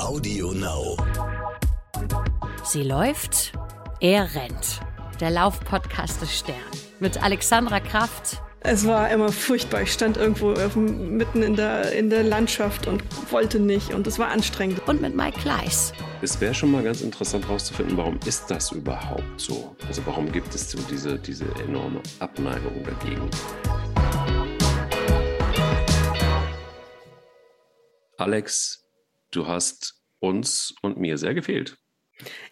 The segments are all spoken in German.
Audio Now. Sie läuft, er rennt. Der Laufpodcast des Stern. Mit Alexandra Kraft. Es war immer furchtbar. Ich stand irgendwo mitten in der, in der Landschaft und wollte nicht und es war anstrengend. Und mit Mike Kleiss. Es wäre schon mal ganz interessant herauszufinden, warum ist das überhaupt so? Also warum gibt es so diese, diese enorme Abneigung dagegen? Alex, du hast uns und mir sehr gefehlt.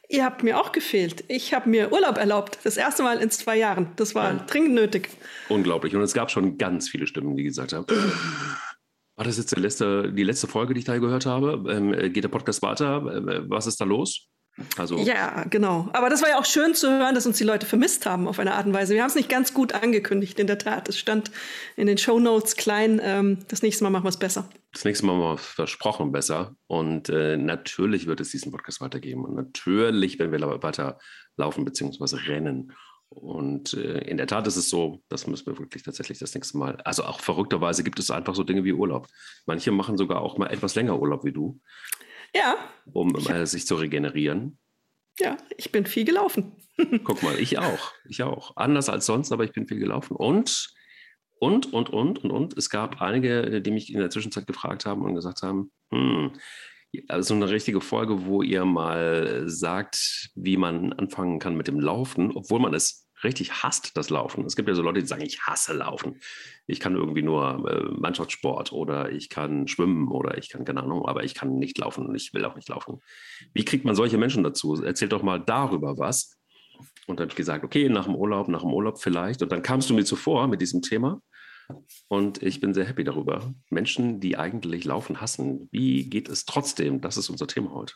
Ihr habt mir auch gefehlt. Ich habe mir Urlaub erlaubt. Das erste Mal in zwei Jahren. Das war ja. dringend nötig. Unglaublich. Und es gab schon ganz viele Stimmen, die gesagt haben, war das jetzt letzte, die letzte Folge, die ich da gehört habe? Ähm, geht der Podcast weiter? Äh, was ist da los? Also ja, genau. Aber das war ja auch schön zu hören, dass uns die Leute vermisst haben auf eine Art und Weise. Wir haben es nicht ganz gut angekündigt, in der Tat. Es stand in den Show Notes klein. Ähm, das nächste Mal machen wir es besser. Das nächste Mal mal versprochen besser. Und äh, natürlich wird es diesen Podcast weitergeben. Und natürlich werden wir weiter laufen bzw. rennen. Und äh, in der Tat ist es so, das müssen wir wirklich tatsächlich das nächste Mal. Also auch verrückterweise gibt es einfach so Dinge wie Urlaub. Manche machen sogar auch mal etwas länger Urlaub wie du. Ja. Um äh, sich zu regenerieren. Ja, ich bin viel gelaufen. Guck mal, ich auch. Ich auch. Anders als sonst, aber ich bin viel gelaufen. Und, und, und, und, und, und. Es gab einige, die mich in der Zwischenzeit gefragt haben und gesagt haben, hm, also eine richtige Folge, wo ihr mal sagt, wie man anfangen kann mit dem Laufen, obwohl man es richtig hasst, das Laufen. Es gibt ja so Leute, die sagen, ich hasse Laufen. Ich kann irgendwie nur äh, Mannschaftssport oder ich kann schwimmen oder ich kann, keine Ahnung, aber ich kann nicht laufen und ich will auch nicht laufen. Wie kriegt man solche Menschen dazu? Erzählt doch mal darüber was. Und dann habe ich gesagt, okay, nach dem Urlaub, nach dem Urlaub vielleicht. Und dann kamst du mir zuvor mit diesem Thema. Und ich bin sehr happy darüber. Menschen, die eigentlich Laufen hassen, wie geht es trotzdem? Das ist unser Thema heute.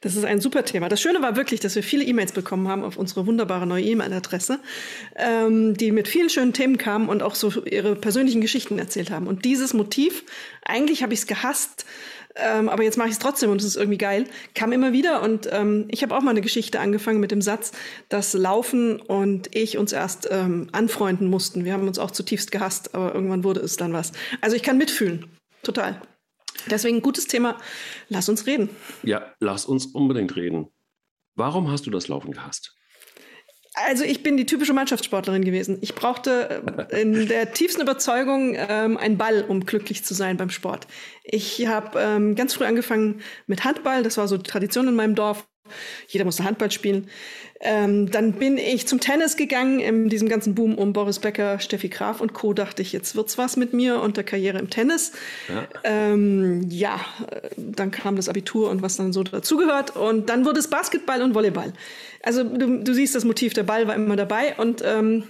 Das ist ein super Thema. Das Schöne war wirklich, dass wir viele E-Mails bekommen haben auf unsere wunderbare neue E-Mail-Adresse, ähm, die mit vielen schönen Themen kamen und auch so ihre persönlichen Geschichten erzählt haben. Und dieses Motiv, eigentlich habe ich es gehasst, ähm, aber jetzt mache ich es trotzdem und es ist irgendwie geil, kam immer wieder. Und ähm, ich habe auch mal eine Geschichte angefangen mit dem Satz, dass Laufen und ich uns erst ähm, anfreunden mussten. Wir haben uns auch zutiefst gehasst, aber irgendwann wurde es dann was. Also ich kann mitfühlen, total. Deswegen gutes Thema. Lass uns reden. Ja, lass uns unbedingt reden. Warum hast du das Laufen gehasst? Also ich bin die typische Mannschaftssportlerin gewesen. Ich brauchte äh, in der tiefsten Überzeugung ähm, einen Ball, um glücklich zu sein beim Sport. Ich habe ähm, ganz früh angefangen mit Handball. Das war so die Tradition in meinem Dorf. Jeder musste Handball spielen. Ähm, dann bin ich zum Tennis gegangen. In diesem ganzen Boom um Boris Becker, Steffi Graf und Co. dachte ich, jetzt wird's was mit mir und der Karriere im Tennis. Ja, ähm, ja dann kam das Abitur und was dann so dazugehört. Und dann wurde es Basketball und Volleyball. Also du, du siehst das Motiv, der Ball war immer dabei und ähm,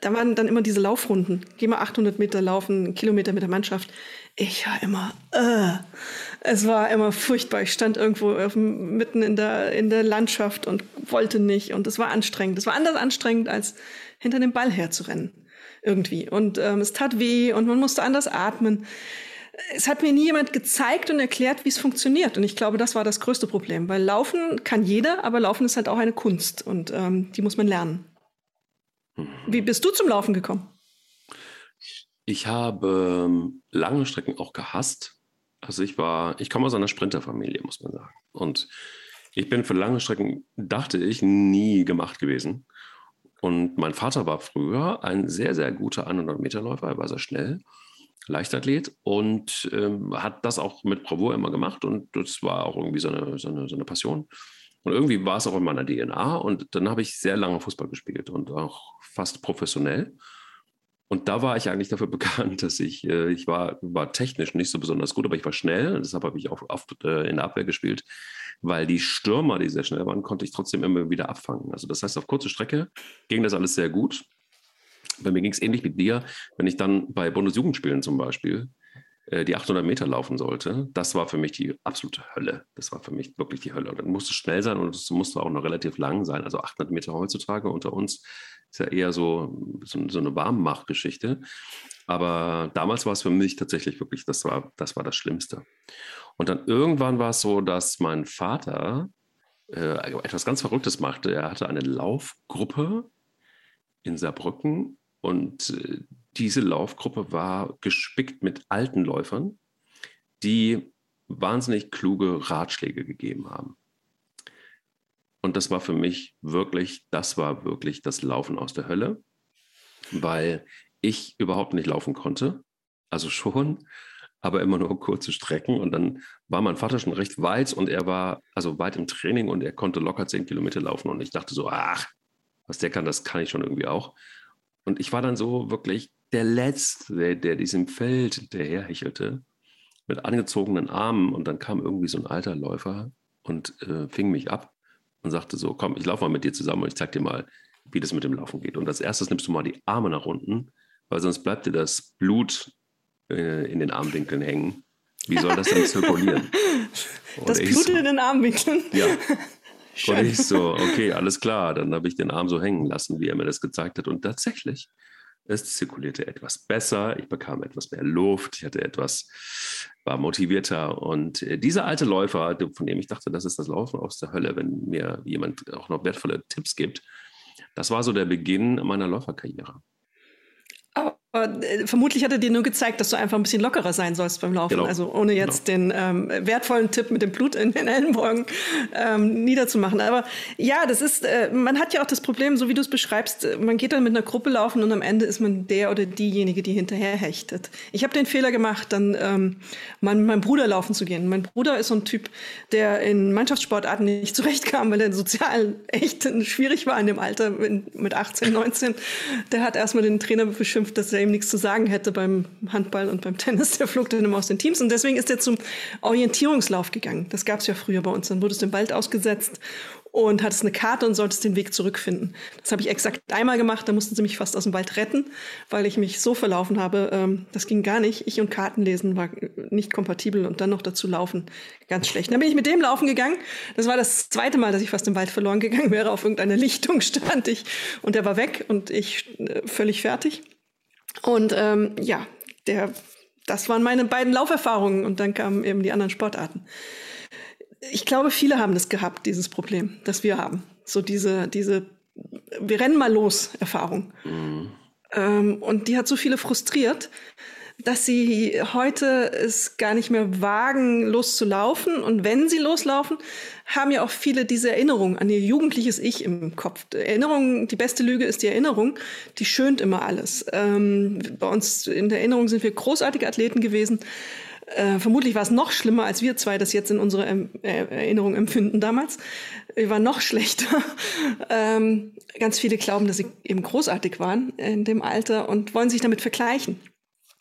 da waren dann immer diese Laufrunden. Geh mal 800 Meter laufen, einen Kilometer mit der Mannschaft. Ich war immer, äh, es war immer furchtbar. Ich stand irgendwo mitten in der, in der Landschaft und wollte nicht. Und es war anstrengend. Es war anders anstrengend, als hinter dem Ball herzurennen. Irgendwie. Und ähm, es tat weh und man musste anders atmen. Es hat mir nie jemand gezeigt und erklärt, wie es funktioniert. Und ich glaube, das war das größte Problem. Weil Laufen kann jeder, aber Laufen ist halt auch eine Kunst. Und ähm, die muss man lernen. Wie bist du zum Laufen gekommen? Ich habe ähm, lange Strecken auch gehasst. Also ich war, ich komme aus einer Sprinterfamilie, muss man sagen. Und ich bin für lange Strecken, dachte ich, nie gemacht gewesen. Und mein Vater war früher ein sehr, sehr guter 100-Meter-Läufer. Er war sehr schnell, Leichtathlet und ähm, hat das auch mit Bravour immer gemacht. Und das war auch irgendwie so eine, so eine, so eine Passion. Und irgendwie war es auch in meiner DNA. Und dann habe ich sehr lange Fußball gespielt und auch fast professionell. Und da war ich eigentlich dafür bekannt, dass ich, äh, ich war, war technisch nicht so besonders gut, aber ich war schnell. Deshalb habe ich auch oft äh, in der Abwehr gespielt, weil die Stürmer, die sehr schnell waren, konnte ich trotzdem immer wieder abfangen. Also das heißt, auf kurze Strecke ging das alles sehr gut. Bei mir ging es ähnlich mit dir, wenn ich dann bei Bundesjugendspielen zum Beispiel äh, die 800 Meter laufen sollte, das war für mich die absolute Hölle. Das war für mich wirklich die Hölle. Und dann musste schnell sein und es musste auch noch relativ lang sein. Also 800 Meter heutzutage unter uns ist ja eher so, so, so eine Warmmachgeschichte. Aber damals war es für mich tatsächlich wirklich, das war, das war das Schlimmste. Und dann irgendwann war es so, dass mein Vater äh, etwas ganz Verrücktes machte. Er hatte eine Laufgruppe in Saarbrücken und äh, diese Laufgruppe war gespickt mit alten Läufern, die wahnsinnig kluge Ratschläge gegeben haben. Und das war für mich wirklich, das war wirklich das Laufen aus der Hölle, weil ich überhaupt nicht laufen konnte. Also schon, aber immer nur kurze Strecken. Und dann war mein Vater schon recht weit und er war also weit im Training und er konnte locker zehn Kilometer laufen. Und ich dachte so, ach, was der kann, das kann ich schon irgendwie auch. Und ich war dann so wirklich der Letzte, der, diesem Feld hinterherhechelte, mit angezogenen Armen. Und dann kam irgendwie so ein alter Läufer und äh, fing mich ab und sagte so, komm, ich laufe mal mit dir zusammen und ich zeig dir mal, wie das mit dem Laufen geht. Und als erstes nimmst du mal die Arme nach unten, weil sonst bleibt dir das Blut äh, in den Armwinkeln hängen. Wie soll das denn zirkulieren? das Blut so, in den Armwinkeln? Ja. Schön. Und ich so, okay, alles klar. Dann habe ich den Arm so hängen lassen, wie er mir das gezeigt hat. Und tatsächlich, es zirkulierte etwas besser. Ich bekam etwas mehr Luft. Ich hatte etwas, war motivierter. Und äh, dieser alte Läufer, von dem ich dachte, das ist das Laufen aus der Hölle, wenn mir jemand auch noch wertvolle Tipps gibt, das war so der Beginn meiner Läuferkarriere. Äh, vermutlich hat er dir nur gezeigt, dass du einfach ein bisschen lockerer sein sollst beim Laufen. Genau. Also ohne jetzt genau. den ähm, wertvollen Tipp mit dem Blut in den Ellenbogen ähm, niederzumachen. Aber ja, das ist, äh, man hat ja auch das Problem, so wie du es beschreibst, äh, man geht dann mit einer Gruppe laufen und am Ende ist man der oder diejenige, die hinterher hechtet. Ich habe den Fehler gemacht, dann ähm, mal mit meinem Bruder laufen zu gehen. Mein Bruder ist so ein Typ, der in Mannschaftssportarten nicht zurechtkam, weil er sozial echt schwierig war in dem Alter mit 18, 19. Der hat erstmal den Trainer beschimpft, dass er er ihm nichts zu sagen hätte beim Handball und beim Tennis. Der flog dann immer aus den Teams. Und deswegen ist er zum Orientierungslauf gegangen. Das gab es ja früher bei uns. Dann wurdest du im Wald ausgesetzt und hattest eine Karte und solltest den Weg zurückfinden. Das habe ich exakt einmal gemacht, da mussten sie mich fast aus dem Wald retten, weil ich mich so verlaufen habe. Ähm, das ging gar nicht. Ich und Kartenlesen war nicht kompatibel und dann noch dazu laufen ganz schlecht. Dann bin ich mit dem laufen gegangen. Das war das zweite Mal, dass ich fast im Wald verloren gegangen wäre. Auf irgendeiner Lichtung stand ich und der war weg und ich äh, völlig fertig. Und ähm, ja, der, das waren meine beiden Lauferfahrungen und dann kamen eben die anderen Sportarten. Ich glaube, viele haben das gehabt, dieses Problem, das wir haben. So diese, diese, wir rennen mal los Erfahrung. Mhm. Ähm, und die hat so viele frustriert, dass sie heute es gar nicht mehr wagen, loszulaufen. Und wenn sie loslaufen, haben ja auch viele diese Erinnerung an ihr jugendliches Ich im Kopf. Erinnerung, die beste Lüge ist die Erinnerung, die schönt immer alles. Ähm, bei uns in der Erinnerung sind wir großartige Athleten gewesen. Äh, vermutlich war es noch schlimmer, als wir zwei das jetzt in unserer äh, Erinnerung empfinden damals. Wir waren noch schlechter. ähm, ganz viele glauben, dass sie eben großartig waren in dem Alter und wollen sich damit vergleichen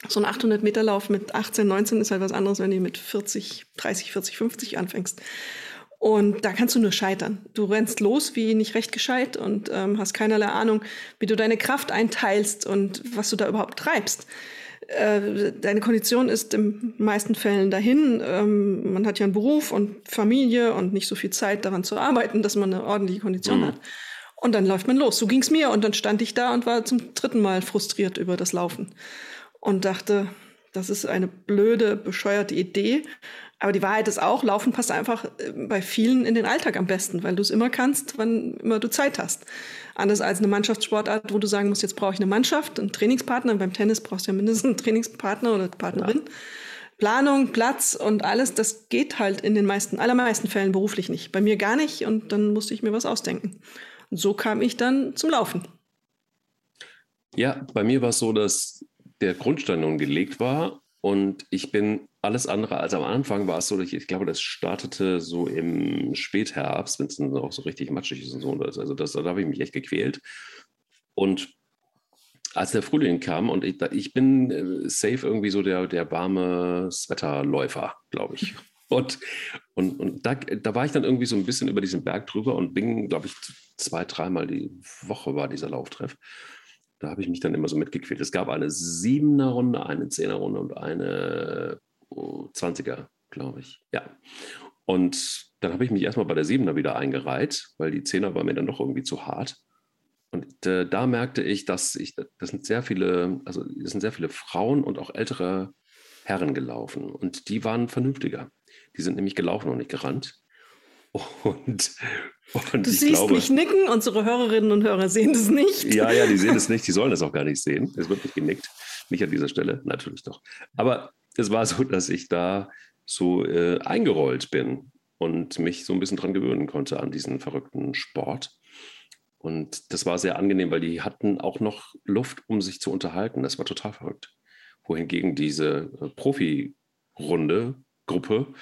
so ein 800 Meter Lauf mit 18, 19 ist halt was anderes, wenn du mit 40, 30, 40, 50 anfängst. Und da kannst du nur scheitern. Du rennst los wie nicht recht gescheit und ähm, hast keinerlei Ahnung, wie du deine Kraft einteilst und was du da überhaupt treibst. Äh, deine Kondition ist in meisten Fällen dahin. Ähm, man hat ja einen Beruf und Familie und nicht so viel Zeit daran zu arbeiten, dass man eine ordentliche Kondition mhm. hat. Und dann läuft man los. So ging's mir und dann stand ich da und war zum dritten Mal frustriert über das Laufen und dachte, das ist eine blöde, bescheuerte Idee. Aber die Wahrheit ist auch, Laufen passt einfach äh, bei vielen in den Alltag am besten, weil du es immer kannst, wann immer du Zeit hast. Anders als eine Mannschaftssportart, wo du sagen musst, jetzt brauche ich eine Mannschaft, einen Trainingspartner. Beim Tennis brauchst du ja mindestens einen Trainingspartner oder Partnerin. Ja. Planung, Platz und alles, das geht halt in den meisten, allermeisten Fällen beruflich nicht. Bei mir gar nicht und dann musste ich mir was ausdenken. Und so kam ich dann zum Laufen. Ja, bei mir war es so, dass der Grundstein nun gelegt war und ich bin alles andere als am Anfang war es so, ich, ich glaube, das startete so im Spätherbst, wenn es dann auch so richtig matschig ist und so. Also das, da habe ich mich echt gequält. Und als der Frühling kam und ich, ich bin äh, safe irgendwie so der, der warme Wetterläufer, glaube ich. Und, und, und da, da war ich dann irgendwie so ein bisschen über diesen Berg drüber und bin, glaube ich, zwei, dreimal die Woche war dieser Lauftreff. Da habe ich mich dann immer so mitgequält. Es gab eine siebener Runde, eine zehner Runde und eine oh, 20er, glaube ich. Ja. Und dann habe ich mich erstmal bei der Siebener wieder eingereiht, weil die Zehner war mir dann doch irgendwie zu hart. Und äh, da merkte ich, dass ich, das sind sehr viele, also es sind sehr viele Frauen und auch ältere Herren gelaufen. Und die waren vernünftiger. Die sind nämlich gelaufen und nicht gerannt. Und, und du siehst glaube, mich nicken, unsere Hörerinnen und Hörer sehen das nicht. Ja, ja, die sehen es nicht, die sollen das auch gar nicht sehen. Es wird nicht genickt. Nicht an dieser Stelle, natürlich doch. Aber es war so, dass ich da so äh, eingerollt bin und mich so ein bisschen dran gewöhnen konnte an diesen verrückten Sport. Und das war sehr angenehm, weil die hatten auch noch Luft, um sich zu unterhalten. Das war total verrückt. Wohingegen diese äh, Profi-Runde, Gruppe,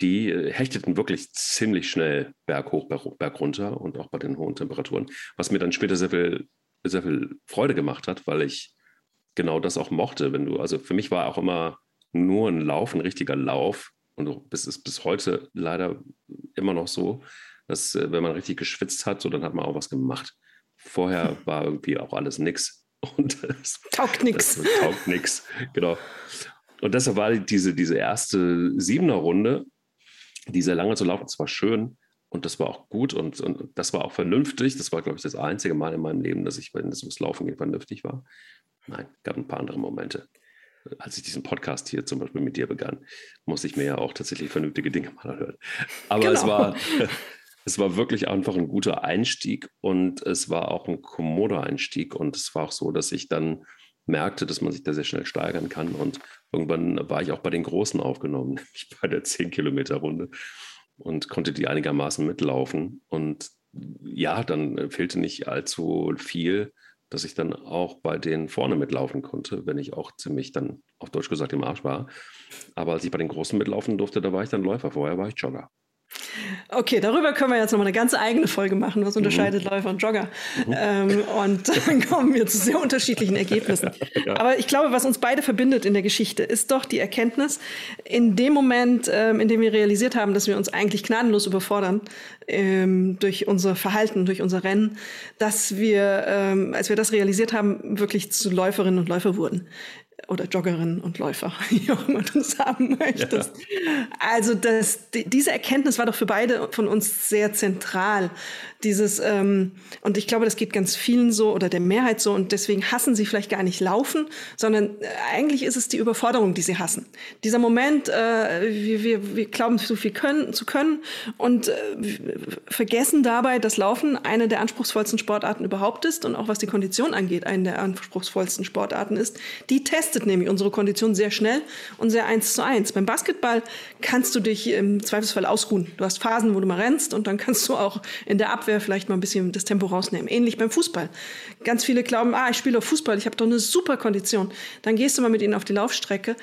die äh, hechteten wirklich ziemlich schnell berghoch, berg, berg runter und auch bei den hohen Temperaturen, was mir dann später sehr viel, sehr viel Freude gemacht hat, weil ich genau das auch mochte. Wenn du, also für mich war auch immer nur ein Lauf, ein richtiger Lauf. Und es ist bis heute leider immer noch so, dass äh, wenn man richtig geschwitzt hat, so dann hat man auch was gemacht. Vorher war irgendwie auch alles nix. Und das, taugt nix. Das, taugt nix, genau. Und deshalb war diese, diese erste Siebener Runde, die sehr lange zu laufen, das war schön und das war auch gut und, und das war auch vernünftig. Das war, glaube ich, das einzige Mal in meinem Leben, dass ich, wenn es ums Laufen geht, vernünftig war. Nein, gab ein paar andere Momente. Als ich diesen Podcast hier zum Beispiel mit dir begann, musste ich mir ja auch tatsächlich vernünftige Dinge mal hören. Aber genau. es war, es war wirklich einfach ein guter Einstieg und es war auch ein kommoder Einstieg und es war auch so, dass ich dann merkte, dass man sich da sehr schnell steigern kann und irgendwann war ich auch bei den Großen aufgenommen, nämlich bei der 10-Kilometer-Runde und konnte die einigermaßen mitlaufen und ja, dann fehlte nicht allzu viel, dass ich dann auch bei denen vorne mitlaufen konnte, wenn ich auch ziemlich dann auf Deutsch gesagt im Arsch war. Aber als ich bei den Großen mitlaufen durfte, da war ich dann Läufer. Vorher war ich Jogger. Okay, darüber können wir jetzt nochmal eine ganz eigene Folge machen. Was unterscheidet mhm. Läufer und Jogger? Mhm. Ähm, und dann kommen wir zu sehr unterschiedlichen Ergebnissen. ja. Aber ich glaube, was uns beide verbindet in der Geschichte, ist doch die Erkenntnis, in dem Moment, ähm, in dem wir realisiert haben, dass wir uns eigentlich gnadenlos überfordern ähm, durch unser Verhalten, durch unser Rennen, dass wir, ähm, als wir das realisiert haben, wirklich zu Läuferinnen und Läufer wurden oder Joggerinnen und Läufer, wie auch immer du es haben möchtest. Ja. Also das, die, diese Erkenntnis war doch für beide von uns sehr zentral. Dieses, ähm, und ich glaube, das geht ganz vielen so oder der Mehrheit so und deswegen hassen sie vielleicht gar nicht laufen, sondern äh, eigentlich ist es die Überforderung, die sie hassen. Dieser Moment, äh, wir, wir, wir glauben so viel können, zu können und äh, vergessen dabei, dass Laufen eine der anspruchsvollsten Sportarten überhaupt ist und auch was die Kondition angeht, eine der anspruchsvollsten Sportarten ist. Die testet nämlich unsere Kondition sehr schnell und sehr eins zu eins. Beim Basketball kannst du dich im Zweifelsfall ausruhen. Du hast Phasen, wo du mal rennst und dann kannst du auch in der Abwehr Abwehr vielleicht mal ein bisschen das Tempo rausnehmen. Ähnlich beim Fußball. Ganz viele glauben, ah, ich spiele auf Fußball, ich habe doch eine super Kondition. Dann gehst du mal mit ihnen auf die Laufstrecke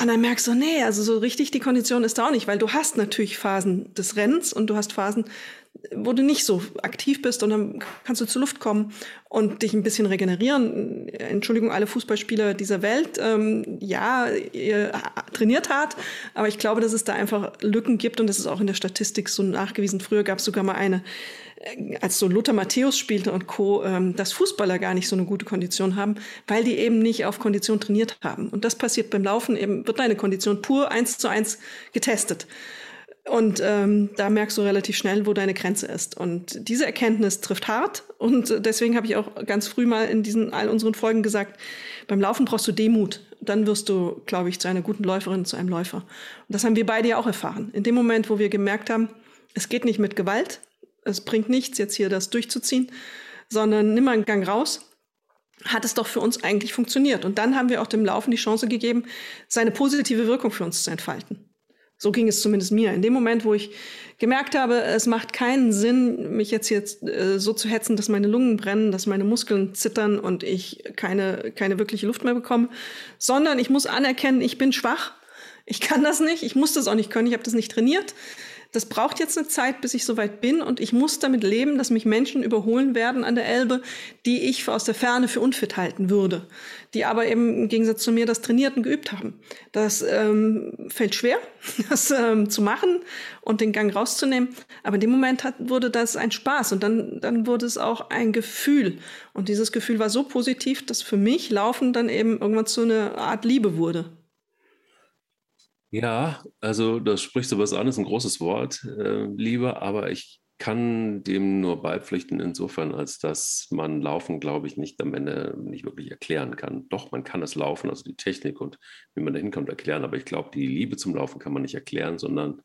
und dann merkst du, nee, also so richtig die Kondition ist da auch nicht, weil du hast natürlich Phasen des Rennens und du hast Phasen, wo du nicht so aktiv bist und dann kannst du zur Luft kommen und dich ein bisschen regenerieren. Entschuldigung, alle Fußballspieler dieser Welt, ähm, ja, ihr trainiert hart, aber ich glaube, dass es da einfach Lücken gibt und das ist auch in der Statistik so nachgewiesen. Früher gab es sogar mal eine, äh, als so Lothar Matthäus spielte und Co., ähm, dass Fußballer gar nicht so eine gute Kondition haben, weil die eben nicht auf Kondition trainiert haben. Und das passiert beim Laufen eben, wird deine Kondition pur eins zu eins getestet. Und ähm, da merkst du relativ schnell, wo deine Grenze ist. Und diese Erkenntnis trifft hart. Und deswegen habe ich auch ganz früh mal in diesen all unseren Folgen gesagt, beim Laufen brauchst du Demut. Dann wirst du, glaube ich, zu einer guten Läuferin, zu einem Läufer. Und das haben wir beide ja auch erfahren. In dem Moment, wo wir gemerkt haben, es geht nicht mit Gewalt, es bringt nichts, jetzt hier das durchzuziehen, sondern nimm mal einen Gang raus, hat es doch für uns eigentlich funktioniert. Und dann haben wir auch dem Laufen die Chance gegeben, seine positive Wirkung für uns zu entfalten. So ging es zumindest mir. In dem Moment, wo ich gemerkt habe, es macht keinen Sinn, mich jetzt jetzt äh, so zu hetzen, dass meine Lungen brennen, dass meine Muskeln zittern und ich keine, keine wirkliche Luft mehr bekomme, sondern ich muss anerkennen, ich bin schwach. Ich kann das nicht, ich muss das auch nicht können, ich habe das nicht trainiert das braucht jetzt eine Zeit, bis ich soweit bin und ich muss damit leben, dass mich Menschen überholen werden an der Elbe, die ich aus der Ferne für unfit halten würde, die aber eben im Gegensatz zu mir das trainiert und geübt haben. Das ähm, fällt schwer, das ähm, zu machen und den Gang rauszunehmen, aber in dem Moment hat, wurde das ein Spaß und dann, dann wurde es auch ein Gefühl und dieses Gefühl war so positiv, dass für mich Laufen dann eben irgendwann zu einer Art Liebe wurde. Ja, also das sprichst du was an, ist ein großes Wort, äh, Liebe, aber ich kann dem nur beipflichten insofern, als dass man Laufen, glaube ich, nicht am Ende nicht wirklich erklären kann. Doch, man kann es Laufen, also die Technik und wie man da hinkommt, erklären, aber ich glaube, die Liebe zum Laufen kann man nicht erklären, sondern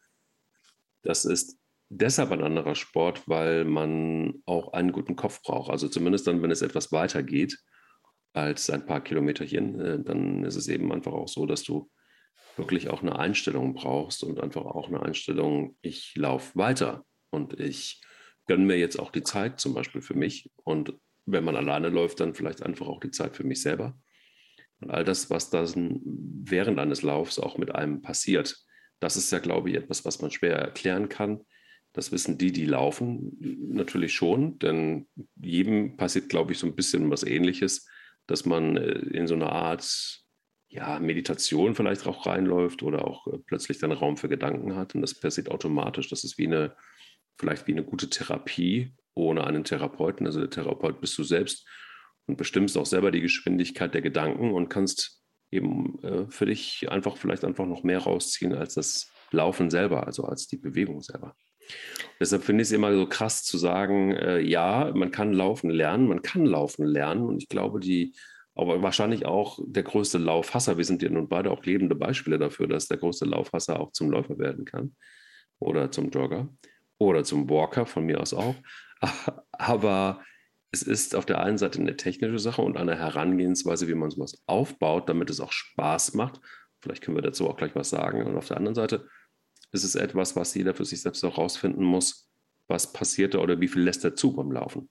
das ist deshalb ein anderer Sport, weil man auch einen guten Kopf braucht. Also zumindest dann, wenn es etwas weiter geht als ein paar Kilometerchen, äh, dann ist es eben einfach auch so, dass du wirklich auch eine Einstellung brauchst und einfach auch eine Einstellung, ich laufe weiter und ich gönne mir jetzt auch die Zeit zum Beispiel für mich und wenn man alleine läuft, dann vielleicht einfach auch die Zeit für mich selber. Und all das, was dann während eines Laufs auch mit einem passiert, das ist ja, glaube ich, etwas, was man schwer erklären kann. Das wissen die, die laufen, natürlich schon, denn jedem passiert, glaube ich, so ein bisschen was Ähnliches, dass man äh, in so eine Art ja, Meditation vielleicht auch reinläuft oder auch äh, plötzlich dann Raum für Gedanken hat. Und das passiert automatisch. Das ist wie eine, vielleicht wie eine gute Therapie ohne einen Therapeuten. Also der Therapeut bist du selbst und bestimmst auch selber die Geschwindigkeit der Gedanken und kannst eben äh, für dich einfach vielleicht einfach noch mehr rausziehen als das Laufen selber, also als die Bewegung selber. Deshalb finde ich es immer so krass zu sagen, äh, ja, man kann laufen lernen, man kann laufen lernen und ich glaube, die aber wahrscheinlich auch der größte Laufhasser, wir sind ja nun beide auch lebende Beispiele dafür, dass der größte Laufhasser auch zum Läufer werden kann oder zum Jogger oder zum Walker, von mir aus auch. Aber es ist auf der einen Seite eine technische Sache und eine Herangehensweise, wie man sowas aufbaut, damit es auch Spaß macht. Vielleicht können wir dazu auch gleich was sagen. Und auf der anderen Seite ist es etwas, was jeder für sich selbst auch rausfinden muss, was passiert da oder wie viel lässt er zu beim Laufen.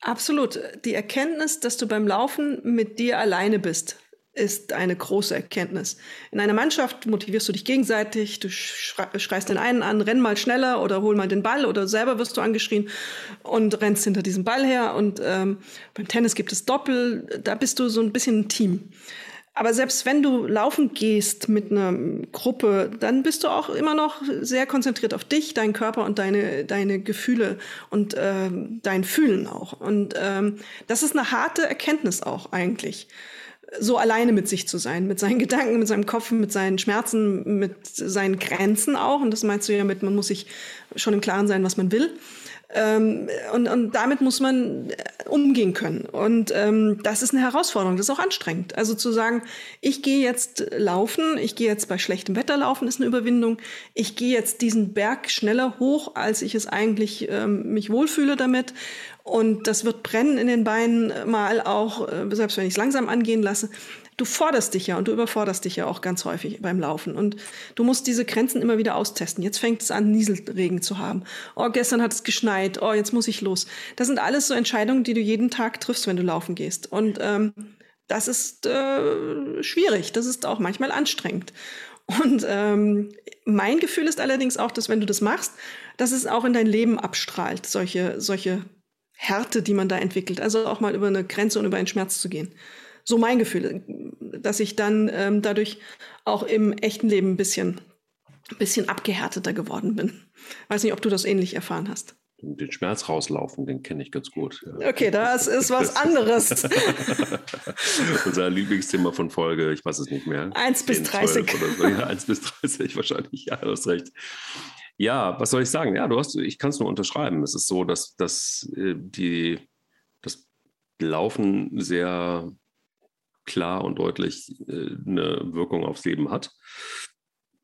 Absolut. Die Erkenntnis, dass du beim Laufen mit dir alleine bist, ist eine große Erkenntnis. In einer Mannschaft motivierst du dich gegenseitig, du schreist den einen an, renn mal schneller oder hol mal den Ball oder selber wirst du angeschrien und rennst hinter diesem Ball her. Und ähm, beim Tennis gibt es Doppel, da bist du so ein bisschen ein Team. Aber selbst wenn du laufen gehst mit einer Gruppe, dann bist du auch immer noch sehr konzentriert auf dich, deinen Körper und deine, deine Gefühle und äh, dein Fühlen auch. Und ähm, das ist eine harte Erkenntnis auch eigentlich so alleine mit sich zu sein, mit seinen Gedanken, mit seinem Kopf, mit seinen Schmerzen, mit seinen Grenzen auch. Und das meinst du ja mit, man muss sich schon im Klaren sein, was man will. Ähm, und, und damit muss man äh, umgehen können. Und ähm, das ist eine Herausforderung, das ist auch anstrengend. Also zu sagen, ich gehe jetzt laufen, ich gehe jetzt bei schlechtem Wetter laufen, ist eine Überwindung. Ich gehe jetzt diesen Berg schneller hoch, als ich es eigentlich ähm, mich wohlfühle damit. Und das wird brennen in den Beinen mal auch, äh, selbst wenn ich es langsam angehen lasse. Du forderst dich ja und du überforderst dich ja auch ganz häufig beim Laufen. Und du musst diese Grenzen immer wieder austesten. Jetzt fängt es an, Nieselregen zu haben. Oh, gestern hat es geschneit. Oh, jetzt muss ich los. Das sind alles so Entscheidungen, die du jeden Tag triffst, wenn du laufen gehst. Und ähm, das ist äh, schwierig. Das ist auch manchmal anstrengend. Und ähm, mein Gefühl ist allerdings auch, dass wenn du das machst, dass es auch in dein Leben abstrahlt, solche, solche Härte, die man da entwickelt. Also auch mal über eine Grenze und über einen Schmerz zu gehen. So mein Gefühl, dass ich dann ähm, dadurch auch im echten Leben ein bisschen, bisschen abgehärteter geworden bin. Weiß nicht, ob du das ähnlich erfahren hast. Den Schmerz rauslaufen, den kenne ich ganz gut. Ja. Okay, das ist was anderes. Unser Lieblingsthema von Folge, ich weiß es nicht mehr. 1 bis 30. Oder so. Ja, 1 bis 30 wahrscheinlich, ja, du hast recht. Ja, was soll ich sagen? Ja, du hast, ich kann es nur unterschreiben. Es ist so, dass, dass äh, die, das Laufen sehr klar und deutlich äh, eine Wirkung aufs Leben hat.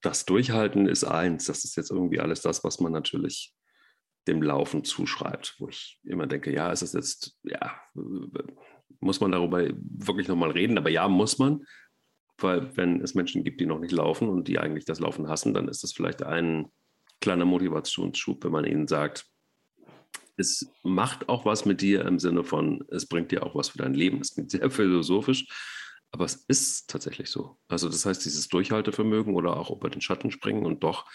Das Durchhalten ist eins. Das ist jetzt irgendwie alles das, was man natürlich dem Laufen zuschreibt, wo ich immer denke, ja, ist es jetzt, ja, muss man darüber wirklich nochmal reden? Aber ja, muss man, weil wenn es Menschen gibt, die noch nicht laufen und die eigentlich das Laufen hassen, dann ist das vielleicht ein kleiner Motivationsschub, wenn man ihnen sagt, es macht auch was mit dir im Sinne von, es bringt dir auch was für dein Leben. Das klingt sehr philosophisch, aber es ist tatsächlich so. Also das heißt, dieses Durchhaltevermögen oder auch über den Schatten springen und doch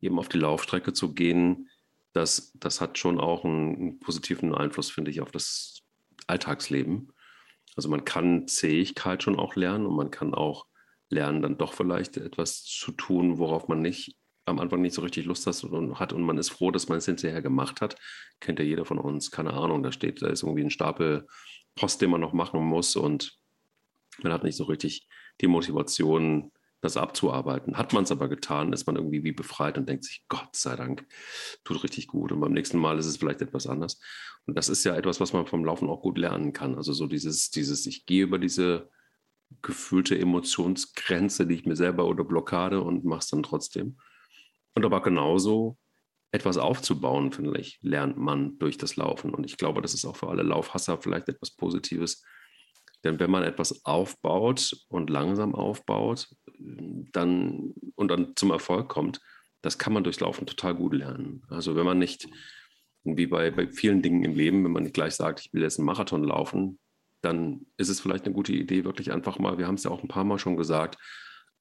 eben auf die Laufstrecke zu gehen, das, das hat schon auch einen, einen positiven Einfluss, finde ich, auf das Alltagsleben. Also man kann Zähigkeit schon auch lernen und man kann auch lernen, dann doch vielleicht etwas zu tun, worauf man nicht am Anfang nicht so richtig Lust hat und, man ist froh, dass man es hinterher gemacht hat. Kennt ja jeder von uns, keine Ahnung, da steht, da ist irgendwie ein Stapel Post, den man noch machen muss und man hat nicht so richtig die Motivation, das abzuarbeiten. Hat man es aber getan, ist man irgendwie wie befreit und denkt sich, Gott sei Dank, tut richtig gut. Und beim nächsten Mal ist es vielleicht etwas anders. Und das ist ja etwas, was man vom Laufen auch gut lernen kann. Also so dieses, dieses, ich gehe über diese gefühlte Emotionsgrenze, die ich mir selber oder Blockade und mache es dann trotzdem. Und aber genauso etwas aufzubauen, finde ich, lernt man durch das Laufen. Und ich glaube, das ist auch für alle Laufhasser vielleicht etwas Positives, Denn wenn man etwas aufbaut und langsam aufbaut, dann und dann zum Erfolg kommt, das kann man durchs Laufen total gut lernen. Also wenn man nicht, wie bei, bei vielen Dingen im Leben, wenn man nicht gleich sagt, ich will jetzt einen Marathon laufen, dann ist es vielleicht eine gute Idee, wirklich einfach mal, wir haben es ja auch ein paar Mal schon gesagt,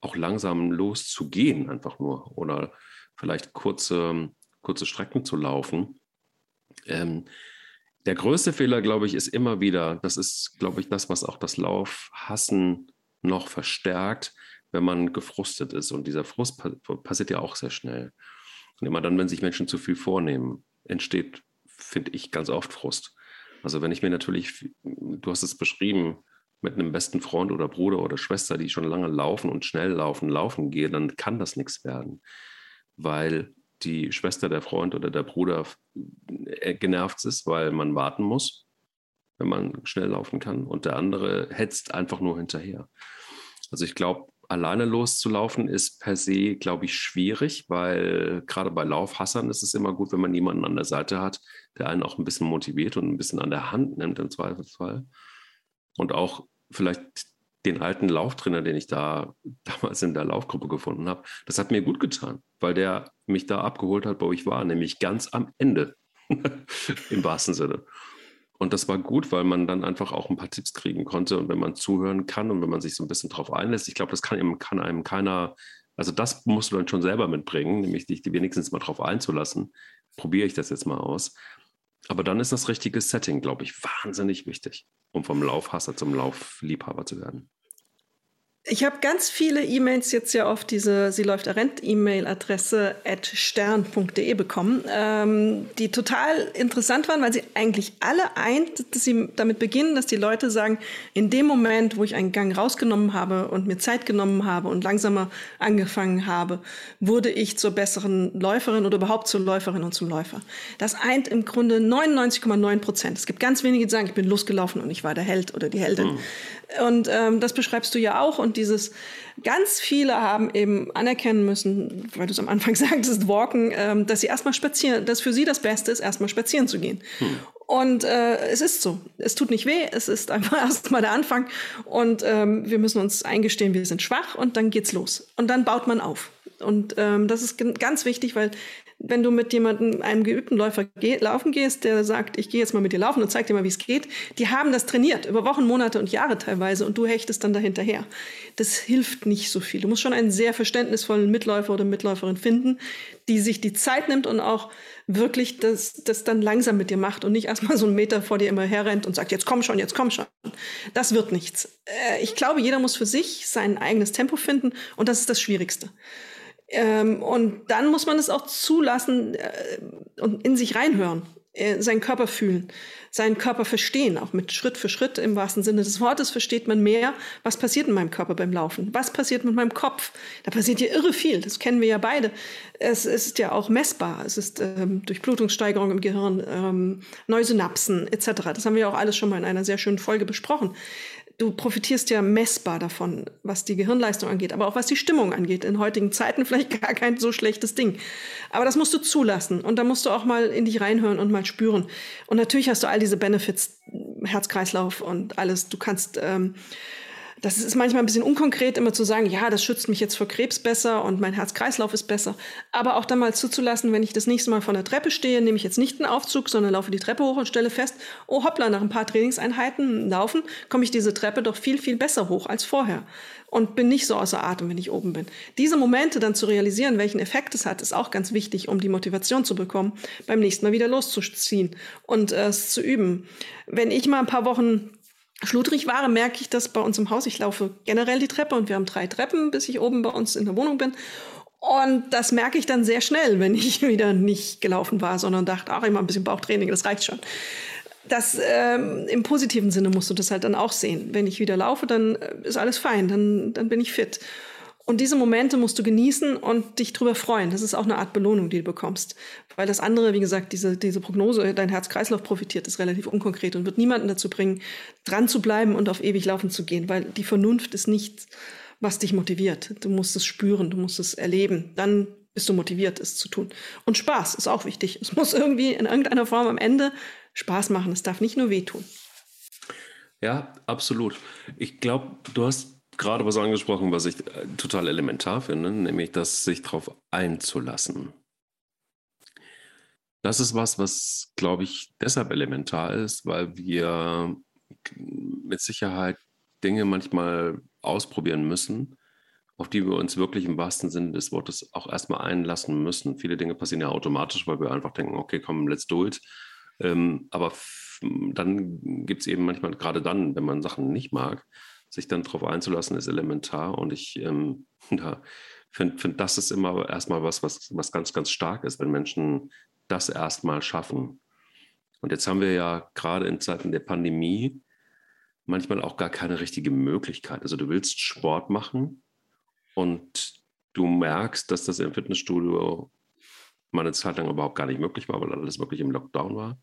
auch langsam loszugehen, einfach nur. Oder vielleicht kurze, kurze Strecken zu laufen. Ähm, der größte Fehler, glaube ich, ist immer wieder, das ist, glaube ich, das, was auch das Laufhassen noch verstärkt, wenn man gefrustet ist. Und dieser Frust passiert ja auch sehr schnell. Und immer dann, wenn sich Menschen zu viel vornehmen, entsteht, finde ich, ganz oft Frust. Also wenn ich mir natürlich, du hast es beschrieben, mit einem besten Freund oder Bruder oder Schwester, die schon lange laufen und schnell laufen, laufen gehe, dann kann das nichts werden. Weil die Schwester, der Freund oder der Bruder äh, genervt ist, weil man warten muss, wenn man schnell laufen kann. Und der andere hetzt einfach nur hinterher. Also ich glaube, alleine loszulaufen ist per se, glaube ich, schwierig, weil gerade bei Laufhassern ist es immer gut, wenn man jemanden an der Seite hat, der einen auch ein bisschen motiviert und ein bisschen an der Hand nimmt im Zweifelsfall. Und auch vielleicht den alten Lauftrainer, den ich da damals in der Laufgruppe gefunden habe, das hat mir gut getan, weil der mich da abgeholt hat, wo ich war, nämlich ganz am Ende im wahrsten Sinne. Und das war gut, weil man dann einfach auch ein paar Tipps kriegen konnte. Und wenn man zuhören kann und wenn man sich so ein bisschen drauf einlässt, ich glaube, das kann, eben, kann einem keiner, also das musst du dann schon selber mitbringen, nämlich dich wenigstens mal drauf einzulassen. Probiere ich das jetzt mal aus. Aber dann ist das richtige Setting, glaube ich, wahnsinnig wichtig, um vom Laufhasser zum Laufliebhaber zu werden. Ich habe ganz viele E-Mails jetzt ja auf diese Sie läuft Rent E-Mail-Adresse at stern.de bekommen, ähm, die total interessant waren, weil sie eigentlich alle eint, dass sie damit beginnen, dass die Leute sagen, in dem Moment, wo ich einen Gang rausgenommen habe und mir Zeit genommen habe und langsamer angefangen habe, wurde ich zur besseren Läuferin oder überhaupt zur Läuferin und zum Läufer. Das eint im Grunde 99,9 Prozent. Es gibt ganz wenige, die sagen, ich bin losgelaufen und ich war der Held oder die Heldin. Mhm. Und ähm, das beschreibst du ja auch. Und dieses, ganz viele haben eben anerkennen müssen, weil du es am Anfang sagtest, walken, ähm, dass sie erstmal spazieren, dass für sie das Beste ist, erstmal spazieren zu gehen. Hm. Und äh, es ist so. Es tut nicht weh, es ist einfach erstmal der Anfang. Und ähm, wir müssen uns eingestehen, wir sind schwach und dann geht's los. Und dann baut man auf. Und ähm, das ist ganz wichtig, weil wenn du mit jemandem, einem geübten Läufer geh, laufen gehst, der sagt, ich gehe jetzt mal mit dir laufen und zeig dir mal, wie es geht, die haben das trainiert, über Wochen, Monate und Jahre teilweise und du hechtest dann dahinterher. Das hilft nicht so viel. Du musst schon einen sehr verständnisvollen Mitläufer oder Mitläuferin finden, die sich die Zeit nimmt und auch wirklich das, das dann langsam mit dir macht und nicht erstmal so einen Meter vor dir immer herrennt und sagt, jetzt komm schon, jetzt komm schon. Das wird nichts. Äh, ich glaube, jeder muss für sich sein eigenes Tempo finden und das ist das Schwierigste. Ähm, und dann muss man es auch zulassen äh, und in sich reinhören, äh, seinen Körper fühlen, seinen Körper verstehen, auch mit Schritt für Schritt im wahrsten Sinne des Wortes versteht man mehr, was passiert in meinem Körper beim Laufen, was passiert mit meinem Kopf. Da passiert ja irre viel, das kennen wir ja beide. Es ist ja auch messbar, es ist ähm, Durchblutungssteigerung im Gehirn, ähm, neue Synapsen etc. Das haben wir ja auch alles schon mal in einer sehr schönen Folge besprochen du profitierst ja messbar davon, was die Gehirnleistung angeht, aber auch was die Stimmung angeht. In heutigen Zeiten vielleicht gar kein so schlechtes Ding. Aber das musst du zulassen und da musst du auch mal in dich reinhören und mal spüren. Und natürlich hast du all diese Benefits, Herzkreislauf und alles. Du kannst ähm, das ist manchmal ein bisschen unkonkret, immer zu sagen, ja, das schützt mich jetzt vor Krebs besser und mein Herz-Kreislauf ist besser. Aber auch dann mal zuzulassen, wenn ich das nächste Mal von der Treppe stehe, nehme ich jetzt nicht einen Aufzug, sondern laufe die Treppe hoch und stelle fest, oh hoppla, nach ein paar Trainingseinheiten laufen, komme ich diese Treppe doch viel, viel besser hoch als vorher und bin nicht so außer Atem, wenn ich oben bin. Diese Momente dann zu realisieren, welchen Effekt es hat, ist auch ganz wichtig, um die Motivation zu bekommen, beim nächsten Mal wieder loszuziehen und äh, es zu üben. Wenn ich mal ein paar Wochen schludrig war, merke ich das bei uns im Haus. Ich laufe generell die Treppe und wir haben drei Treppen, bis ich oben bei uns in der Wohnung bin. Und das merke ich dann sehr schnell, wenn ich wieder nicht gelaufen war, sondern dachte, ach, immer ein bisschen Bauchtraining, das reicht schon. Das ähm, im positiven Sinne musst du das halt dann auch sehen. Wenn ich wieder laufe, dann äh, ist alles fein, dann, dann bin ich fit. Und diese Momente musst du genießen und dich drüber freuen. Das ist auch eine Art Belohnung, die du bekommst. Weil das andere, wie gesagt, diese, diese Prognose, dein Herz-Kreislauf profitiert, ist relativ unkonkret und wird niemanden dazu bringen, dran zu bleiben und auf ewig laufen zu gehen. Weil die Vernunft ist nicht, was dich motiviert. Du musst es spüren, du musst es erleben. Dann bist du motiviert, es zu tun. Und Spaß ist auch wichtig. Es muss irgendwie in irgendeiner Form am Ende Spaß machen. Es darf nicht nur wehtun. Ja, absolut. Ich glaube, du hast gerade was angesprochen, was ich äh, total elementar finde, nämlich das sich darauf einzulassen. Das ist was, was, glaube ich, deshalb elementar ist, weil wir mit Sicherheit Dinge manchmal ausprobieren müssen, auf die wir uns wirklich im wahrsten Sinne des Wortes auch erstmal einlassen müssen. Viele Dinge passieren ja automatisch, weil wir einfach denken, okay, komm, let's do it. Ähm, aber dann gibt es eben manchmal, gerade dann, wenn man Sachen nicht mag, sich dann darauf einzulassen, ist elementar. Und ich ähm, ja, finde, find, das ist immer erstmal was, was, was ganz, ganz stark ist, wenn Menschen das erstmal schaffen. Und jetzt haben wir ja gerade in Zeiten der Pandemie manchmal auch gar keine richtige Möglichkeit. Also du willst Sport machen und du merkst, dass das im Fitnessstudio mal eine Zeit lang überhaupt gar nicht möglich war, weil alles wirklich im Lockdown war.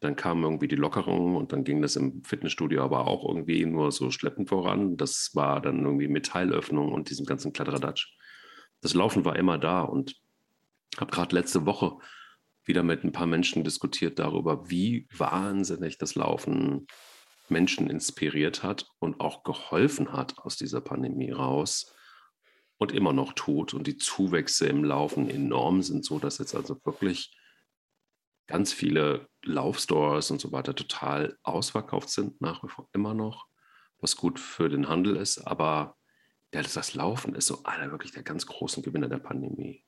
Dann kamen irgendwie die Lockerungen und dann ging das im Fitnessstudio aber auch irgendwie nur so schleppend voran. Das war dann irgendwie Metallöffnung und diesem ganzen Kladderadatsch. Das Laufen war immer da und habe gerade letzte Woche wieder mit ein paar Menschen diskutiert darüber, wie wahnsinnig das Laufen Menschen inspiriert hat und auch geholfen hat aus dieser Pandemie raus und immer noch tut. Und die Zuwächse im Laufen enorm sind, so dass jetzt also wirklich ganz viele Laufstores und so weiter total ausverkauft sind, nach wie vor immer noch, was gut für den Handel ist. Aber das Laufen ist so einer wirklich der ganz großen Gewinner der Pandemie.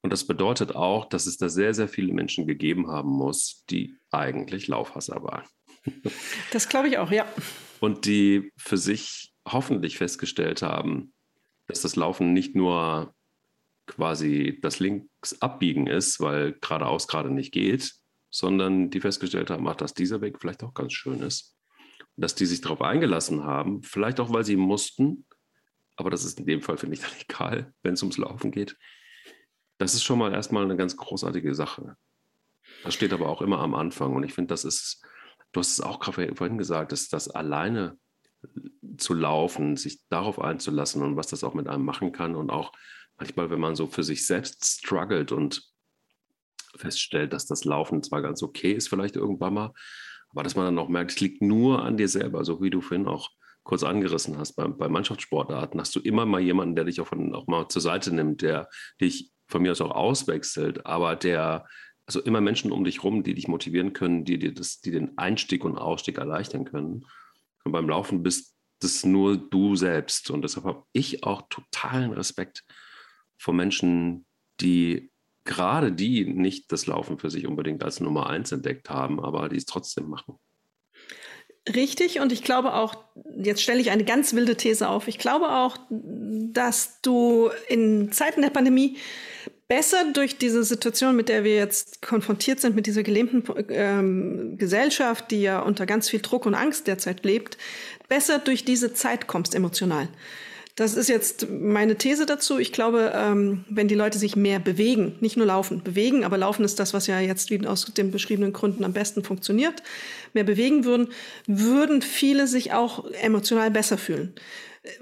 Und das bedeutet auch, dass es da sehr, sehr viele Menschen gegeben haben muss, die eigentlich Laufhasser waren. Das glaube ich auch, ja. Und die für sich hoffentlich festgestellt haben, dass das Laufen nicht nur quasi das Linksabbiegen ist, weil geradeaus gerade nicht geht, sondern die festgestellt haben, ach, dass dieser Weg vielleicht auch ganz schön ist. Dass die sich darauf eingelassen haben, vielleicht auch, weil sie mussten, aber das ist in dem Fall, finde ich, dann egal, wenn es ums Laufen geht. Das ist schon mal erstmal eine ganz großartige Sache. Das steht aber auch immer am Anfang. Und ich finde, das ist, du hast es auch gerade vorhin gesagt, dass das alleine zu laufen, sich darauf einzulassen und was das auch mit einem machen kann und auch manchmal, wenn man so für sich selbst struggelt und feststellt, dass das Laufen zwar ganz okay ist, vielleicht irgendwann mal, aber dass man dann auch merkt, es liegt nur an dir selber, so wie du vorhin auch kurz angerissen hast, bei, bei Mannschaftssportarten hast du immer mal jemanden, der dich auch, von, auch mal zur Seite nimmt, der dich von mir aus auch auswechselt, aber der, also immer Menschen um dich rum, die dich motivieren können, die dir das, die den Einstieg und Ausstieg erleichtern können. Und beim Laufen bist das nur du selbst. Und deshalb habe ich auch totalen Respekt vor Menschen, die gerade die nicht das Laufen für sich unbedingt als Nummer eins entdeckt haben, aber die es trotzdem machen. Richtig, und ich glaube auch, jetzt stelle ich eine ganz wilde These auf, ich glaube auch, dass du in Zeiten der Pandemie besser durch diese Situation, mit der wir jetzt konfrontiert sind, mit dieser gelähmten ähm, Gesellschaft, die ja unter ganz viel Druck und Angst derzeit lebt, besser durch diese Zeit kommst emotional. Das ist jetzt meine These dazu. Ich glaube, ähm, wenn die Leute sich mehr bewegen, nicht nur laufen, bewegen, aber laufen ist das, was ja jetzt aus den beschriebenen Gründen am besten funktioniert, mehr bewegen würden, würden viele sich auch emotional besser fühlen.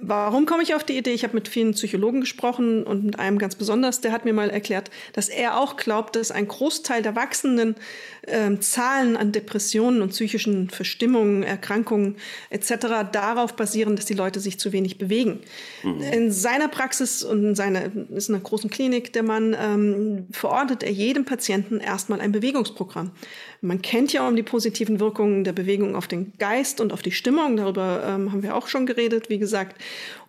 Warum komme ich auf die Idee? Ich habe mit vielen Psychologen gesprochen und mit einem ganz besonders, der hat mir mal erklärt, dass er auch glaubt, dass ein Großteil der wachsenden äh, Zahlen an Depressionen und psychischen Verstimmungen, Erkrankungen etc. darauf basieren, dass die Leute sich zu wenig bewegen. Mhm. In seiner Praxis und in seiner ist in einer großen Klinik, der Mann ähm, verordnet er jedem Patienten erstmal ein Bewegungsprogramm. Man kennt ja um die positiven Wirkungen der Bewegung auf den Geist und auf die Stimmung. Darüber ähm, haben wir auch schon geredet, wie gesagt.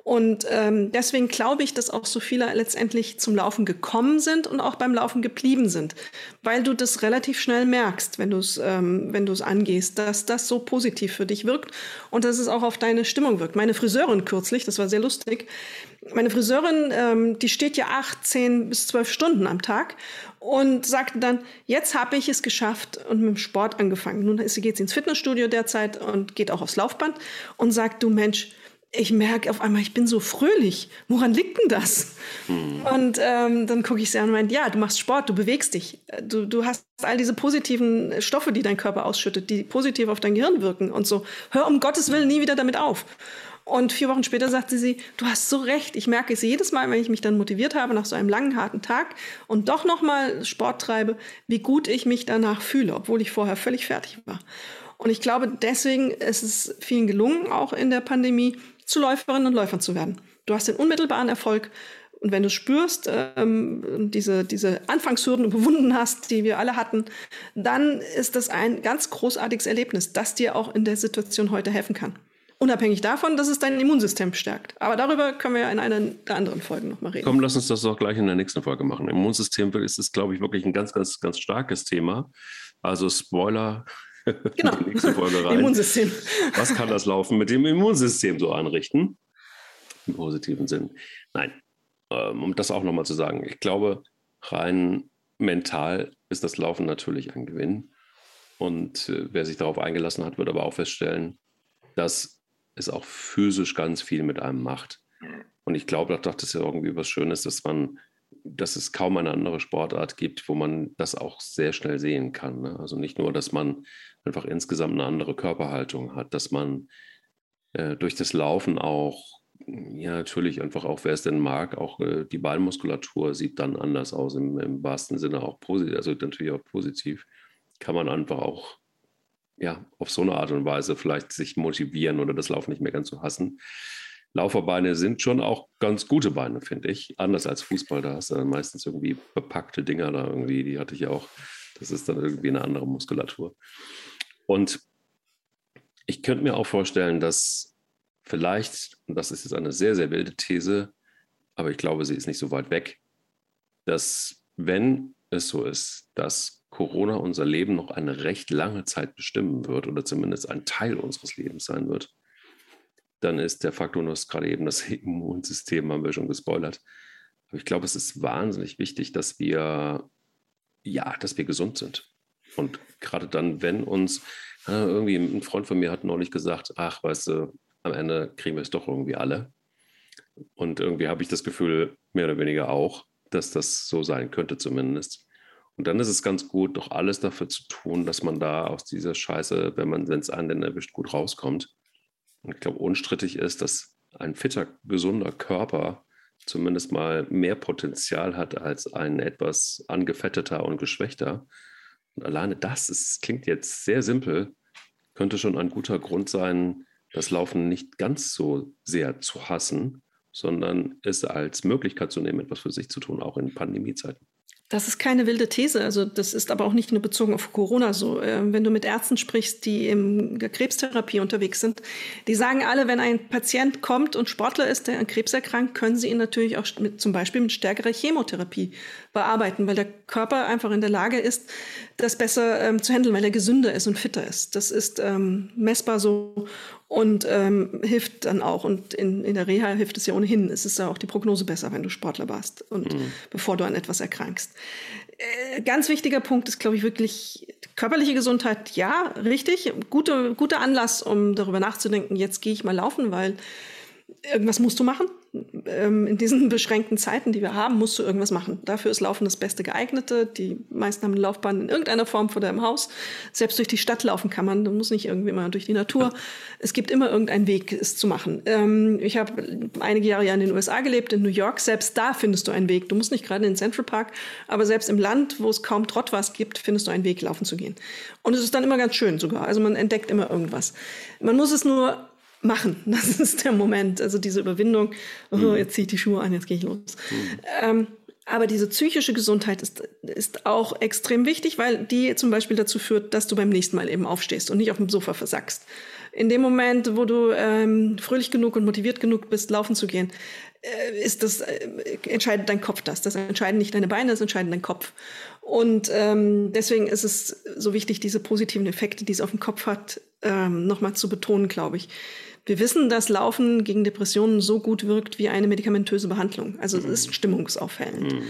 Und ähm, deswegen glaube ich, dass auch so viele letztendlich zum Laufen gekommen sind und auch beim Laufen geblieben sind, weil du das relativ schnell merkst, wenn du es ähm, wenn du es angehst, dass das so positiv für dich wirkt und dass es auch auf deine Stimmung wirkt. Meine Friseurin kürzlich, das war sehr lustig. Meine Friseurin, ähm, die steht ja acht, zehn bis zwölf Stunden am Tag und sagte dann, jetzt habe ich es geschafft und mit dem Sport angefangen. Nun ist sie geht ins Fitnessstudio derzeit und geht auch aufs Laufband und sagt, du Mensch, ich merke auf einmal, ich bin so fröhlich. Woran liegt denn das? Mhm. Und ähm, dann gucke ich sie an und meine, ja, du machst Sport, du bewegst dich. Du, du hast all diese positiven Stoffe, die dein Körper ausschüttet, die positiv auf dein Gehirn wirken und so. Hör um Gottes Willen nie wieder damit auf. Und vier Wochen später sagte sie, du hast so recht. Ich merke es jedes Mal, wenn ich mich dann motiviert habe nach so einem langen, harten Tag und doch nochmal Sport treibe, wie gut ich mich danach fühle, obwohl ich vorher völlig fertig war. Und ich glaube, deswegen ist es vielen gelungen, auch in der Pandemie zu Läuferinnen und Läufern zu werden. Du hast den unmittelbaren Erfolg. Und wenn du spürst, ähm, diese, diese Anfangshürden überwunden hast, die wir alle hatten, dann ist das ein ganz großartiges Erlebnis, das dir auch in der Situation heute helfen kann. Unabhängig davon, dass es dein Immunsystem stärkt. Aber darüber können wir ja in einer der anderen Folgen nochmal reden. Komm, lass uns das doch gleich in der nächsten Folge machen. Immunsystem ist es, glaube ich, wirklich ein ganz, ganz, ganz starkes Thema. Also Spoiler, genau. die nächste Folge rein. Immunsystem. Was kann das Laufen mit dem Immunsystem so anrichten? Im positiven Sinn. Nein, ähm, um das auch nochmal zu sagen, ich glaube, rein mental ist das Laufen natürlich ein Gewinn. Und äh, wer sich darauf eingelassen hat, wird aber auch feststellen, dass es auch physisch ganz viel mit einem macht. Und ich glaube, dass das ja irgendwie was Schönes, dass man, dass es kaum eine andere Sportart gibt, wo man das auch sehr schnell sehen kann. Ne? Also nicht nur, dass man einfach insgesamt eine andere Körperhaltung hat, dass man äh, durch das Laufen auch, ja, natürlich einfach auch, wer es denn mag, auch äh, die Beinmuskulatur sieht dann anders aus, im, im wahrsten Sinne auch positiv, also natürlich auch positiv, kann man einfach auch ja, auf so eine Art und Weise vielleicht sich motivieren oder das Laufen nicht mehr ganz so hassen. Lauferbeine sind schon auch ganz gute Beine, finde ich. Anders als Fußball, da hast du dann meistens irgendwie bepackte Dinger da irgendwie, die hatte ich auch. Das ist dann irgendwie eine andere Muskulatur. Und ich könnte mir auch vorstellen, dass vielleicht, und das ist jetzt eine sehr, sehr wilde These, aber ich glaube, sie ist nicht so weit weg, dass wenn es so ist, dass Corona unser Leben noch eine recht lange Zeit bestimmen wird oder zumindest ein Teil unseres Lebens sein wird, dann ist der Faktor, du hast gerade eben das Immunsystem, haben wir schon gespoilert. Aber ich glaube, es ist wahnsinnig wichtig, dass wir, ja, dass wir gesund sind. Und gerade dann, wenn uns, irgendwie ein Freund von mir hat neulich gesagt, ach, weißt du, am Ende kriegen wir es doch irgendwie alle. Und irgendwie habe ich das Gefühl, mehr oder weniger auch, dass das so sein könnte zumindest. Und dann ist es ganz gut, doch alles dafür zu tun, dass man da aus dieser Scheiße, wenn man, wenn es einen denn erwischt, gut rauskommt. Und ich glaube, unstrittig ist, dass ein fitter, gesunder Körper zumindest mal mehr Potenzial hat als ein etwas angefetteter und geschwächter. Und alleine das ist, klingt jetzt sehr simpel, könnte schon ein guter Grund sein, das Laufen nicht ganz so sehr zu hassen, sondern es als Möglichkeit zu nehmen, etwas für sich zu tun, auch in Pandemiezeiten. Das ist keine wilde These. Also das ist aber auch nicht nur bezogen auf Corona so. Ähm, wenn du mit Ärzten sprichst, die in der Krebstherapie unterwegs sind, die sagen alle, wenn ein Patient kommt und Sportler ist, der an Krebs erkrankt, können sie ihn natürlich auch mit, zum Beispiel mit stärkerer Chemotherapie bearbeiten, weil der Körper einfach in der Lage ist, das besser ähm, zu handeln, weil er gesünder ist und fitter ist. Das ist ähm, messbar so und ähm, hilft dann auch. Und in, in der Reha hilft es ja ohnehin. Es ist ja auch die Prognose besser, wenn du Sportler warst und mhm. bevor du an etwas erkrankst. Äh, ganz wichtiger Punkt ist, glaube ich, wirklich körperliche Gesundheit. Ja, richtig. Gute, guter Anlass, um darüber nachzudenken, jetzt gehe ich mal laufen, weil irgendwas musst du machen. Ähm, in diesen beschränkten Zeiten, die wir haben, musst du irgendwas machen. Dafür ist Laufen das beste geeignete. Die meisten haben eine Laufbahn in irgendeiner Form vor deinem Haus. Selbst durch die Stadt laufen kann man. Du musst nicht irgendwie mal durch die Natur. Es gibt immer irgendeinen Weg, es zu machen. Ähm, ich habe einige Jahre ja in den USA gelebt, in New York. Selbst da findest du einen Weg. Du musst nicht gerade in den Central Park, aber selbst im Land, wo es kaum Trottwas gibt, findest du einen Weg, laufen zu gehen. Und es ist dann immer ganz schön sogar. Also man entdeckt immer irgendwas. Man muss es nur machen. Das ist der Moment. Also diese Überwindung, oh, mhm. jetzt ziehe ich die Schuhe an, jetzt gehe ich los. Mhm. Ähm, aber diese psychische Gesundheit ist, ist auch extrem wichtig, weil die zum Beispiel dazu führt, dass du beim nächsten Mal eben aufstehst und nicht auf dem Sofa versackst. In dem Moment, wo du ähm, fröhlich genug und motiviert genug bist, laufen zu gehen, äh, ist das, äh, entscheidet dein Kopf das. Das entscheiden nicht deine Beine, das entscheidet dein Kopf. Und ähm, deswegen ist es so wichtig, diese positiven Effekte, die es auf den Kopf hat, ähm, nochmal zu betonen, glaube ich. Wir wissen, dass Laufen gegen Depressionen so gut wirkt wie eine medikamentöse Behandlung. Also es ist mhm. stimmungsaufhellend. Mhm.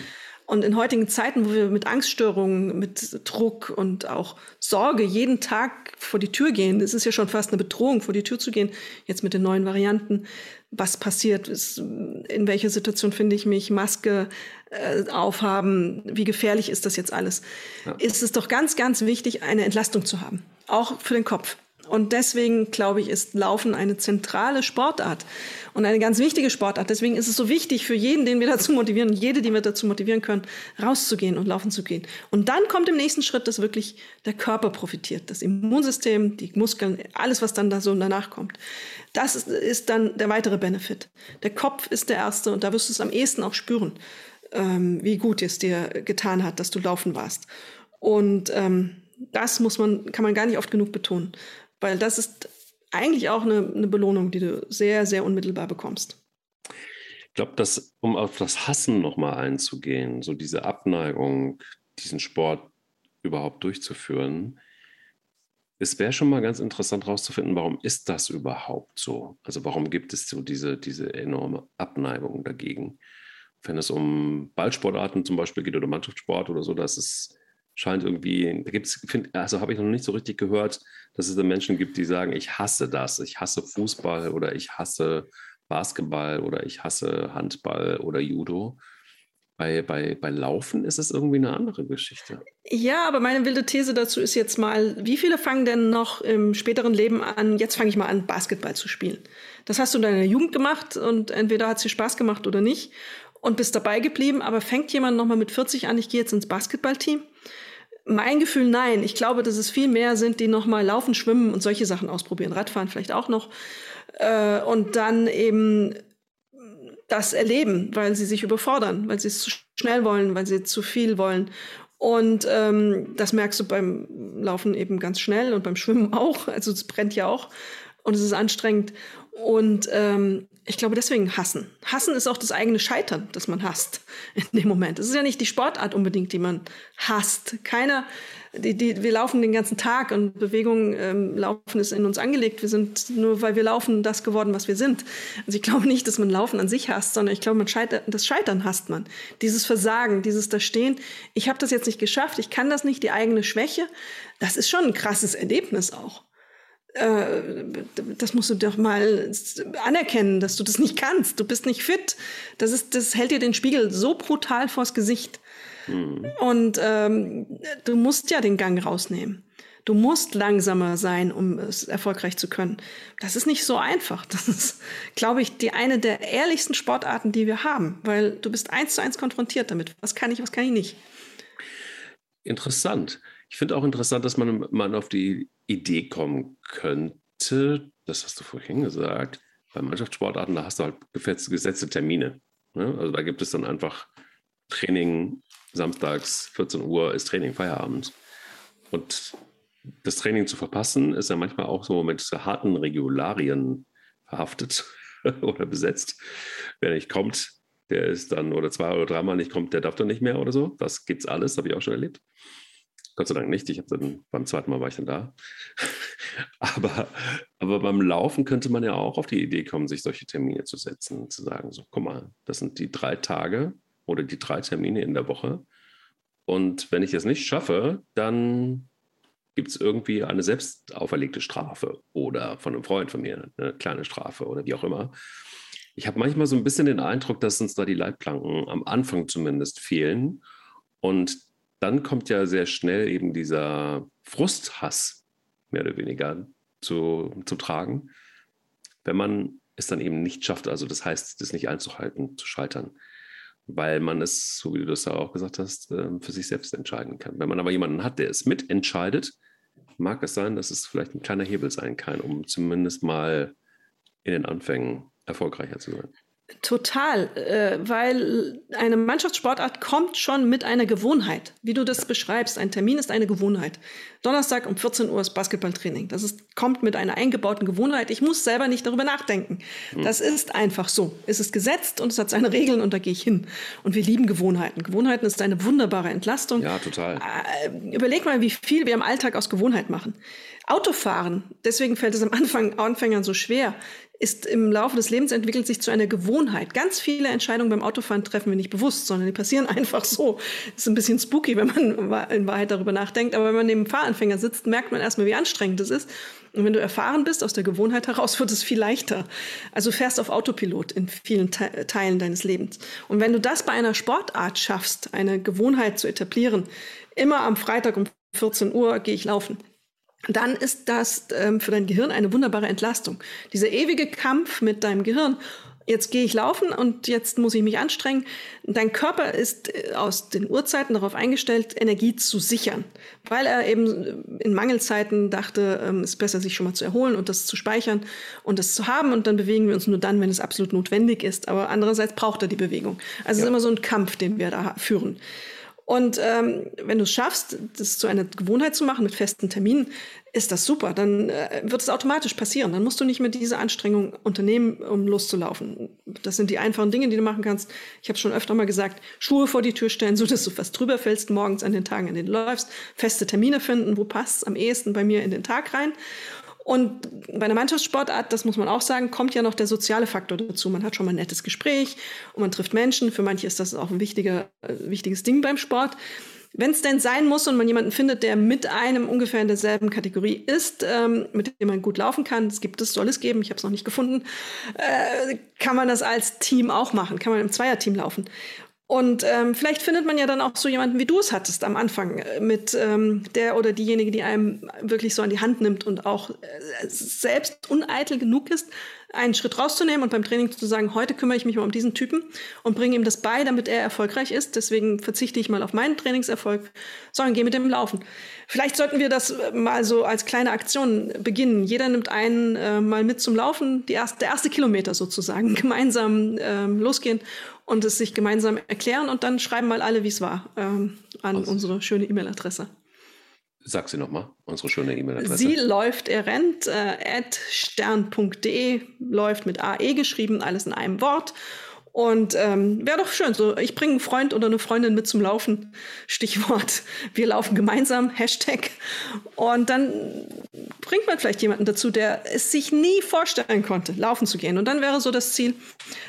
Und in heutigen Zeiten, wo wir mit Angststörungen, mit Druck und auch Sorge jeden Tag vor die Tür gehen, es ist ja schon fast eine Bedrohung, vor die Tür zu gehen, jetzt mit den neuen Varianten, was passiert, ist, in welcher Situation finde ich mich, Maske äh, aufhaben, wie gefährlich ist das jetzt alles, ja. ist es doch ganz, ganz wichtig, eine Entlastung zu haben, auch für den Kopf. Und deswegen, glaube ich, ist Laufen eine zentrale Sportart und eine ganz wichtige Sportart. Deswegen ist es so wichtig für jeden, den wir dazu motivieren, jede, die wir dazu motivieren können, rauszugehen und laufen zu gehen. Und dann kommt im nächsten Schritt, dass wirklich der Körper profitiert, das Immunsystem, die Muskeln, alles, was dann da so danach kommt. Das ist, ist dann der weitere Benefit. Der Kopf ist der erste und da wirst du es am ehesten auch spüren, ähm, wie gut es dir getan hat, dass du laufen warst. Und ähm, das muss man, kann man gar nicht oft genug betonen, weil das ist eigentlich auch eine, eine Belohnung, die du sehr, sehr unmittelbar bekommst. Ich glaube, dass, um auf das Hassen nochmal einzugehen, so diese Abneigung, diesen Sport überhaupt durchzuführen, es wäre schon mal ganz interessant herauszufinden, warum ist das überhaupt so? Also warum gibt es so diese, diese enorme Abneigung dagegen? Wenn es um Ballsportarten zum Beispiel geht oder Mannschaftssport oder so, das ist, scheint irgendwie, da gibt es, also habe ich noch nicht so richtig gehört, dass es da Menschen gibt, die sagen, ich hasse das, ich hasse Fußball oder ich hasse Basketball oder ich hasse Handball oder Judo. Bei, bei, bei Laufen ist es irgendwie eine andere Geschichte. Ja, aber meine wilde These dazu ist jetzt mal, wie viele fangen denn noch im späteren Leben an, jetzt fange ich mal an, Basketball zu spielen? Das hast du in deiner Jugend gemacht und entweder hat es dir Spaß gemacht oder nicht und bist dabei geblieben, aber fängt jemand nochmal mit 40 an, ich gehe jetzt ins Basketballteam? Mein Gefühl, nein. Ich glaube, dass es viel mehr sind, die nochmal laufen, schwimmen und solche Sachen ausprobieren. Radfahren vielleicht auch noch. Äh, und dann eben das erleben, weil sie sich überfordern, weil sie es zu schnell wollen, weil sie zu viel wollen. Und ähm, das merkst du beim Laufen eben ganz schnell und beim Schwimmen auch. Also es brennt ja auch und es ist anstrengend. Und ähm, ich glaube, deswegen hassen. Hassen ist auch das eigene Scheitern, das man hasst in dem Moment. Es ist ja nicht die Sportart unbedingt, die man hasst. Keiner die, die, wir laufen den ganzen Tag und Bewegung ähm, laufen ist in uns angelegt. Wir sind nur, weil wir laufen, das geworden, was wir sind. Also ich glaube nicht, dass man Laufen an sich hasst, sondern ich glaube, man scheitert, das Scheitern hasst man. Dieses Versagen, dieses da stehen. Ich habe das jetzt nicht geschafft, ich kann das nicht, die eigene Schwäche. Das ist schon ein krasses Erlebnis auch das musst du doch mal anerkennen, dass du das nicht kannst. Du bist nicht fit. Das, ist, das hält dir den Spiegel so brutal vors Gesicht. Mhm. Und ähm, du musst ja den Gang rausnehmen. Du musst langsamer sein, um es erfolgreich zu können. Das ist nicht so einfach. Das ist, glaube ich, die eine der ehrlichsten Sportarten, die wir haben, weil du bist eins zu eins konfrontiert damit. Was kann ich, was kann ich nicht? Interessant. Ich finde auch interessant, dass man, man auf die Idee kommen könnte, das hast du vorhin gesagt, bei Mannschaftssportarten, da hast du halt gesetzte Termine. Ne? Also da gibt es dann einfach Training samstags 14 Uhr ist Training, Feierabend. Und das Training zu verpassen, ist ja manchmal auch so mit harten Regularien verhaftet oder besetzt. Wer nicht kommt, der ist dann, oder zwei oder dreimal nicht kommt, der darf dann nicht mehr oder so. Das gibt's alles, habe ich auch schon erlebt. Gott sei Dank nicht. Ich habe dann beim zweiten Mal war ich dann da. aber, aber beim Laufen könnte man ja auch auf die Idee kommen, sich solche Termine zu setzen, zu sagen: so, guck mal, das sind die drei Tage, oder die drei Termine in der Woche. Und wenn ich es nicht schaffe, dann gibt es irgendwie eine selbst auferlegte Strafe oder von einem Freund von mir eine kleine Strafe oder wie auch immer. Ich habe manchmal so ein bisschen den Eindruck, dass uns da die Leitplanken am Anfang zumindest fehlen. Und dann kommt ja sehr schnell eben dieser Frusthass mehr oder weniger zu, zu tragen, wenn man es dann eben nicht schafft, also das heißt, das nicht einzuhalten, zu scheitern weil man es, so wie du das ja auch gesagt hast, ähm, für sich selbst entscheiden kann. Wenn man aber jemanden hat, der es mitentscheidet, mag es sein, dass es vielleicht ein kleiner Hebel sein kann, um zumindest mal in den Anfängen erfolgreicher zu sein. Total, äh, weil eine Mannschaftssportart kommt schon mit einer Gewohnheit, wie du das beschreibst. Ein Termin ist eine Gewohnheit. Donnerstag um 14 Uhr ist Basketballtraining. Das ist, kommt mit einer eingebauten Gewohnheit. Ich muss selber nicht darüber nachdenken. Mhm. Das ist einfach so. Es ist gesetzt und es hat seine Regeln und da gehe ich hin. Und wir lieben Gewohnheiten. Gewohnheiten ist eine wunderbare Entlastung. Ja, total. Äh, überleg mal, wie viel wir im Alltag aus Gewohnheit machen. Autofahren, deswegen fällt es am Anfang Anfängern so schwer, ist im Laufe des Lebens entwickelt sich zu einer Gewohnheit. Ganz viele Entscheidungen beim Autofahren treffen wir nicht bewusst, sondern die passieren einfach so. Ist ein bisschen spooky, wenn man in Wahrheit darüber nachdenkt. Aber wenn man neben dem Fahranfänger sitzt, merkt man erstmal, wie anstrengend es ist. Und wenn du erfahren bist, aus der Gewohnheit heraus, wird es viel leichter. Also fährst auf Autopilot in vielen Te Teilen deines Lebens. Und wenn du das bei einer Sportart schaffst, eine Gewohnheit zu etablieren, immer am Freitag um 14 Uhr gehe ich laufen dann ist das ähm, für dein Gehirn eine wunderbare Entlastung. Dieser ewige Kampf mit deinem Gehirn jetzt gehe ich laufen und jetzt muss ich mich anstrengen. Dein Körper ist äh, aus den Urzeiten darauf eingestellt, Energie zu sichern, weil er eben in Mangelzeiten dachte, ähm, es ist besser, sich schon mal zu erholen und das zu speichern und das zu haben. Und dann bewegen wir uns nur dann, wenn es absolut notwendig ist. Aber andererseits braucht er die Bewegung. Also ja. es ist immer so ein Kampf, den wir da führen. Und ähm, wenn du es schaffst, das zu einer Gewohnheit zu machen mit festen Terminen, ist das super. Dann äh, wird es automatisch passieren. Dann musst du nicht mehr diese Anstrengung unternehmen, um loszulaufen. Das sind die einfachen Dinge, die du machen kannst. Ich habe schon öfter mal gesagt, Schuhe vor die Tür stellen, so dass du fast drüber fällst morgens an den Tagen, an denen du läufst. Feste Termine finden, wo passt am ehesten bei mir in den Tag rein. Und bei einer Mannschaftssportart, das muss man auch sagen, kommt ja noch der soziale Faktor dazu. Man hat schon mal ein nettes Gespräch und man trifft Menschen. Für manche ist das auch ein wichtiger, äh, wichtiges Ding beim Sport. Wenn es denn sein muss und man jemanden findet, der mit einem ungefähr in derselben Kategorie ist, ähm, mit dem man gut laufen kann, es gibt es, soll es geben, ich habe es noch nicht gefunden, äh, kann man das als Team auch machen, kann man im Zweierteam laufen. Und ähm, vielleicht findet man ja dann auch so jemanden, wie du es hattest am Anfang, äh, mit ähm, der oder diejenige, die einem wirklich so an die Hand nimmt und auch äh, selbst uneitel genug ist, einen Schritt rauszunehmen und beim Training zu sagen, heute kümmere ich mich mal um diesen Typen und bringe ihm das bei, damit er erfolgreich ist. Deswegen verzichte ich mal auf meinen Trainingserfolg, sondern gehe mit dem Laufen. Vielleicht sollten wir das äh, mal so als kleine Aktion beginnen. Jeder nimmt einen äh, mal mit zum Laufen, die erste, der erste Kilometer sozusagen, gemeinsam ähm, losgehen und es sich gemeinsam erklären und dann schreiben mal alle, wie es war, ähm, an also. unsere schöne E-Mail-Adresse. Sag sie nochmal, unsere schöne E-Mail-Adresse. Sie läuft, er rennt, äh, at stern.de, läuft mit AE geschrieben, alles in einem Wort. Und ähm, wäre doch schön, so ich bringe einen Freund oder eine Freundin mit zum Laufen. Stichwort, wir laufen gemeinsam, Hashtag. Und dann bringt man vielleicht jemanden dazu, der es sich nie vorstellen konnte, laufen zu gehen. Und dann wäre so das Ziel,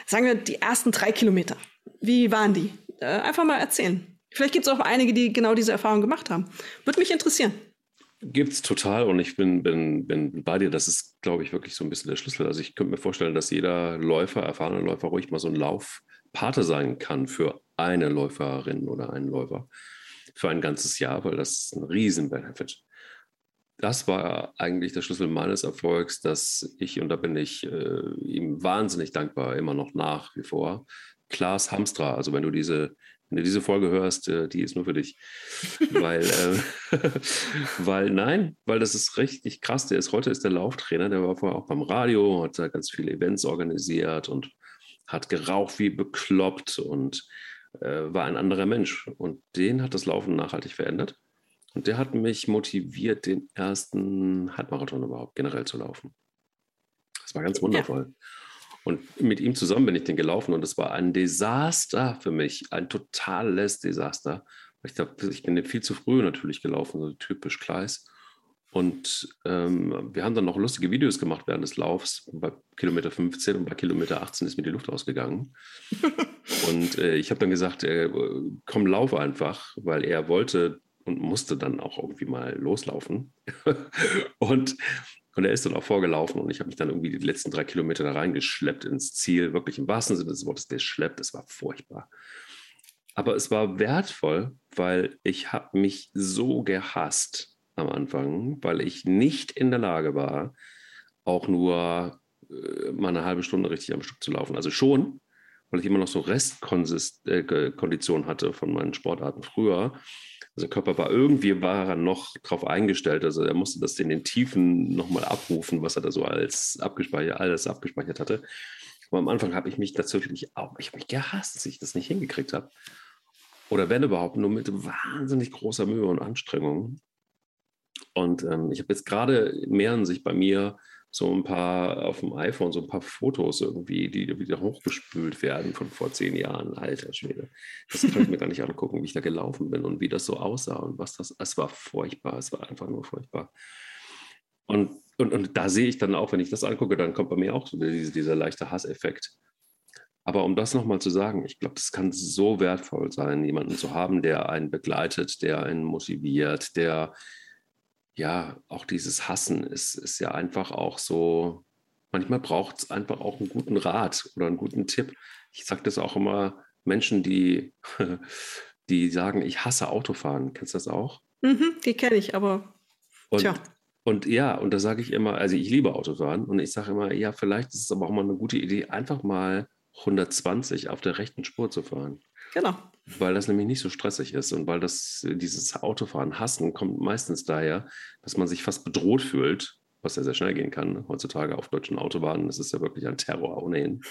sagen wir, die ersten drei Kilometer. Wie waren die? Äh, einfach mal erzählen. Vielleicht gibt es auch einige, die genau diese Erfahrung gemacht haben. Würde mich interessieren. Gibt es total und ich bin, bin, bin bei dir. Das ist, glaube ich, wirklich so ein bisschen der Schlüssel. Also ich könnte mir vorstellen, dass jeder Läufer, erfahrener Läufer, ruhig mal so ein Laufpate sein kann für eine Läuferin oder einen Läufer für ein ganzes Jahr, weil das ist ein Riesen-Benefit. Das war eigentlich der Schlüssel meines Erfolgs, dass ich, und da bin ich äh, ihm wahnsinnig dankbar, immer noch nach wie vor, Klaas Hamstra, also wenn du diese wenn du diese Folge hörst, äh, die ist nur für dich. weil, äh, weil, nein, weil das ist richtig krass. Der ist heute ist der Lauftrainer, der war vorher auch beim Radio, hat da ganz viele Events organisiert und hat geraucht wie bekloppt und äh, war ein anderer Mensch. Und den hat das Laufen nachhaltig verändert. Und der hat mich motiviert, den ersten Halbmarathon überhaupt generell zu laufen. Das war ganz wundervoll. Ja. Und mit ihm zusammen bin ich den gelaufen und es war ein Desaster für mich, ein totales Desaster. Ich glaube, ich bin viel zu früh natürlich gelaufen, so typisch Kleis. Und ähm, wir haben dann noch lustige Videos gemacht während des Laufs. Bei Kilometer 15 und bei Kilometer 18 ist mir die Luft ausgegangen. und äh, ich habe dann gesagt, äh, komm, lauf einfach, weil er wollte und musste dann auch irgendwie mal loslaufen. und und er ist dann auch vorgelaufen und ich habe mich dann irgendwie die letzten drei Kilometer da reingeschleppt ins Ziel, wirklich im wahrsten Sinne des Wortes geschleppt. Es war furchtbar. Aber es war wertvoll, weil ich habe mich so gehasst am Anfang, weil ich nicht in der Lage war, auch nur äh, mal eine halbe Stunde richtig am Stück zu laufen. Also schon, weil ich immer noch so Restkondition äh, hatte von meinen Sportarten früher. Also der Körper war irgendwie war er noch darauf eingestellt. Also er musste das in den Tiefen nochmal abrufen, was er da so als abgespeichert, alles abgespeichert hatte. Aber am Anfang habe ich mich tatsächlich auch, ich habe mich gehasst, dass ich das nicht hingekriegt habe. Oder wenn überhaupt, nur mit wahnsinnig großer Mühe und Anstrengung. Und ähm, ich habe jetzt gerade mehren sich bei mir so ein paar auf dem iPhone, so ein paar Fotos irgendwie, die wieder hochgespült werden von vor zehn Jahren. Alter Schwede. Das kann ich mir gar nicht angucken, wie ich da gelaufen bin und wie das so aussah und was das, es war furchtbar, es war einfach nur furchtbar. Und, und, und da sehe ich dann auch, wenn ich das angucke, dann kommt bei mir auch dieser, dieser leichte Hasseffekt. Aber um das nochmal zu sagen, ich glaube, das kann so wertvoll sein, jemanden zu haben, der einen begleitet, der einen motiviert, der ja, auch dieses Hassen ist, ist ja einfach auch so, manchmal braucht es einfach auch einen guten Rat oder einen guten Tipp. Ich sage das auch immer Menschen, die, die sagen, ich hasse Autofahren. Kennst du das auch? Mhm, die kenne ich, aber und, Und ja, und da sage ich immer, also ich liebe Autofahren und ich sage immer, ja, vielleicht ist es aber auch mal eine gute Idee, einfach mal 120 auf der rechten Spur zu fahren. Genau. Weil das nämlich nicht so stressig ist und weil das, dieses Autofahren hassen kommt meistens daher, dass man sich fast bedroht fühlt, was ja sehr schnell gehen kann heutzutage auf deutschen Autobahnen. Das ist ja wirklich ein Terror ohnehin.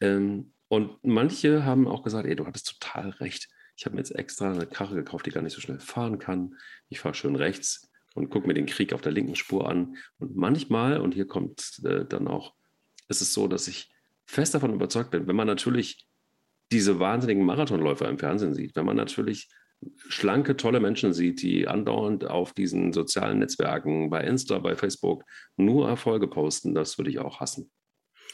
Ähm, und manche haben auch gesagt, ey, du hattest total recht. Ich habe mir jetzt extra eine Karre gekauft, die gar nicht so schnell fahren kann. Ich fahre schön rechts und gucke mir den Krieg auf der linken Spur an. Und manchmal, und hier kommt äh, dann auch, ist es so, dass ich fest davon überzeugt bin, wenn man natürlich diese wahnsinnigen Marathonläufer im Fernsehen sieht, wenn man natürlich schlanke, tolle Menschen sieht, die andauernd auf diesen sozialen Netzwerken, bei Insta, bei Facebook nur Erfolge posten, das würde ich auch hassen.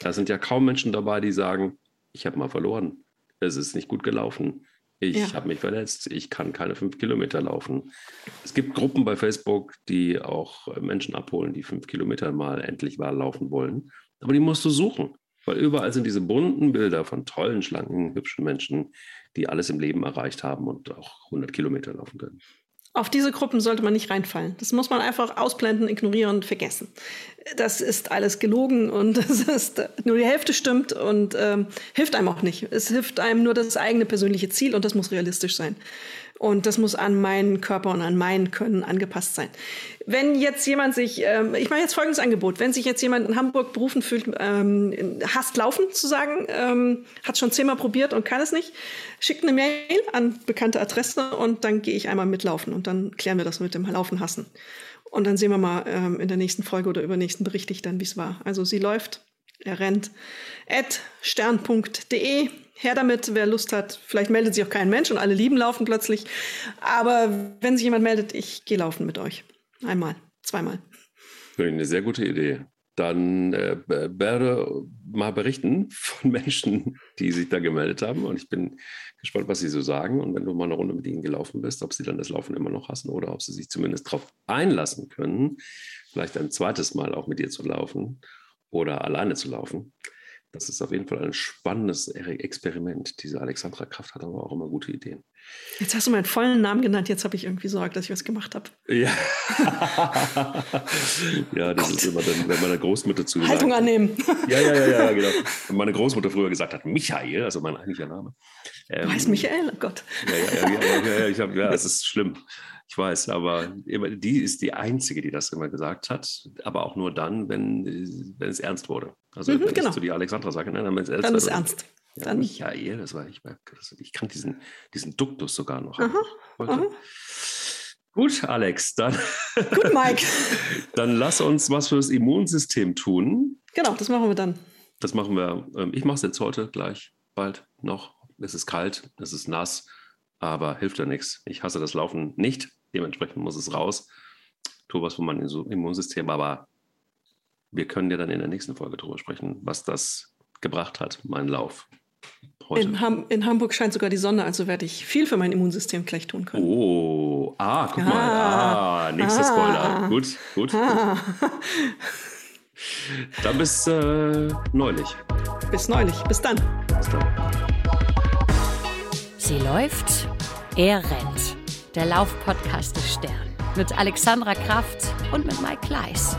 Da sind ja kaum Menschen dabei, die sagen, ich habe mal verloren, es ist nicht gut gelaufen, ich ja. habe mich verletzt, ich kann keine fünf Kilometer laufen. Es gibt Gruppen bei Facebook, die auch Menschen abholen, die fünf Kilometer mal endlich mal laufen wollen. Aber die musst du suchen, weil überall sind diese bunten Bilder von tollen, schlanken, hübschen Menschen, die alles im Leben erreicht haben und auch 100 Kilometer laufen können. Auf diese Gruppen sollte man nicht reinfallen. Das muss man einfach ausblenden, ignorieren, vergessen. Das ist alles gelogen und das ist nur die Hälfte stimmt und ähm, hilft einem auch nicht. Es hilft einem nur das eigene persönliche Ziel und das muss realistisch sein. Und das muss an meinen Körper und an mein Können angepasst sein. Wenn jetzt jemand sich, ähm, ich mache jetzt folgendes Angebot, wenn sich jetzt jemand in Hamburg berufen fühlt, ähm, hasst laufen zu sagen, ähm, hat schon zehnmal probiert und kann es nicht, schickt eine Mail an bekannte Adresse und dann gehe ich einmal mitlaufen und dann klären wir das mit dem Laufen hassen. Und dann sehen wir mal ähm, in der nächsten Folge oder übernächsten berichte ich dann, wie es war. Also sie läuft, er rennt. At stern.de her damit, wer Lust hat. Vielleicht meldet sich auch kein Mensch und alle lieben laufen plötzlich. Aber wenn sich jemand meldet, ich gehe laufen mit euch. Einmal, zweimal. Eine sehr gute Idee. Dann äh, werde mal berichten von Menschen, die sich da gemeldet haben. Und ich bin gespannt, was sie so sagen. Und wenn du mal eine Runde mit ihnen gelaufen bist, ob sie dann das Laufen immer noch hassen oder ob sie sich zumindest darauf einlassen können, vielleicht ein zweites Mal auch mit dir zu laufen oder alleine zu laufen. Das ist auf jeden Fall ein spannendes Experiment. Diese Alexandra Kraft hat aber auch immer gute Ideen. Jetzt hast du meinen vollen Namen genannt. Jetzt habe ich irgendwie Sorge, dass ich was gemacht habe. Ja, ja das Gott. ist immer dann, wenn meine Großmutter zu Haltung sagt, annehmen. ja, ja, ja, ja, genau. Wenn meine Großmutter früher gesagt hat, Michael, also mein eigentlicher Name. Ähm, du heißt Michael? Oh Gott. Ja, ja, ja, ja, ja, ich hab, ja, es ist schlimm. Ich weiß, aber die ist die Einzige, die das immer gesagt hat, aber auch nur dann, wenn, wenn es ernst wurde. Also mhm, wenn genau. ich zu die Alexandra sage, ne, dann, dann ist es ernst. Ja, dann. Michael, das war ich, ich kann diesen, diesen Duktus sogar noch. Aha, aha. Gut, Alex, dann. Gut, Mike. dann lass uns was für das Immunsystem tun. Genau, das machen wir dann. Das machen wir. Ähm, ich mache es jetzt heute gleich, bald noch. Es ist kalt, es ist nass, aber hilft ja nichts. Ich hasse das Laufen nicht. Dementsprechend muss es raus. Tu was für mein Immunsystem, aber wir können ja dann in der nächsten Folge darüber sprechen, was das gebracht hat, mein Lauf. In, Ham in, Hamburg scheint sogar die Sonne, also werde ich viel für mein Immunsystem gleich tun können. Oh, ah, guck ah, mal. Ah, nächster ah, Spoiler. Gut, gut. Ah. gut. Dann bis äh, neulich. Bis neulich. Bis dann. Bis dann. Sie läuft, er rennt der Laufpodcast des Stern mit Alexandra Kraft und mit Mike Kleiss.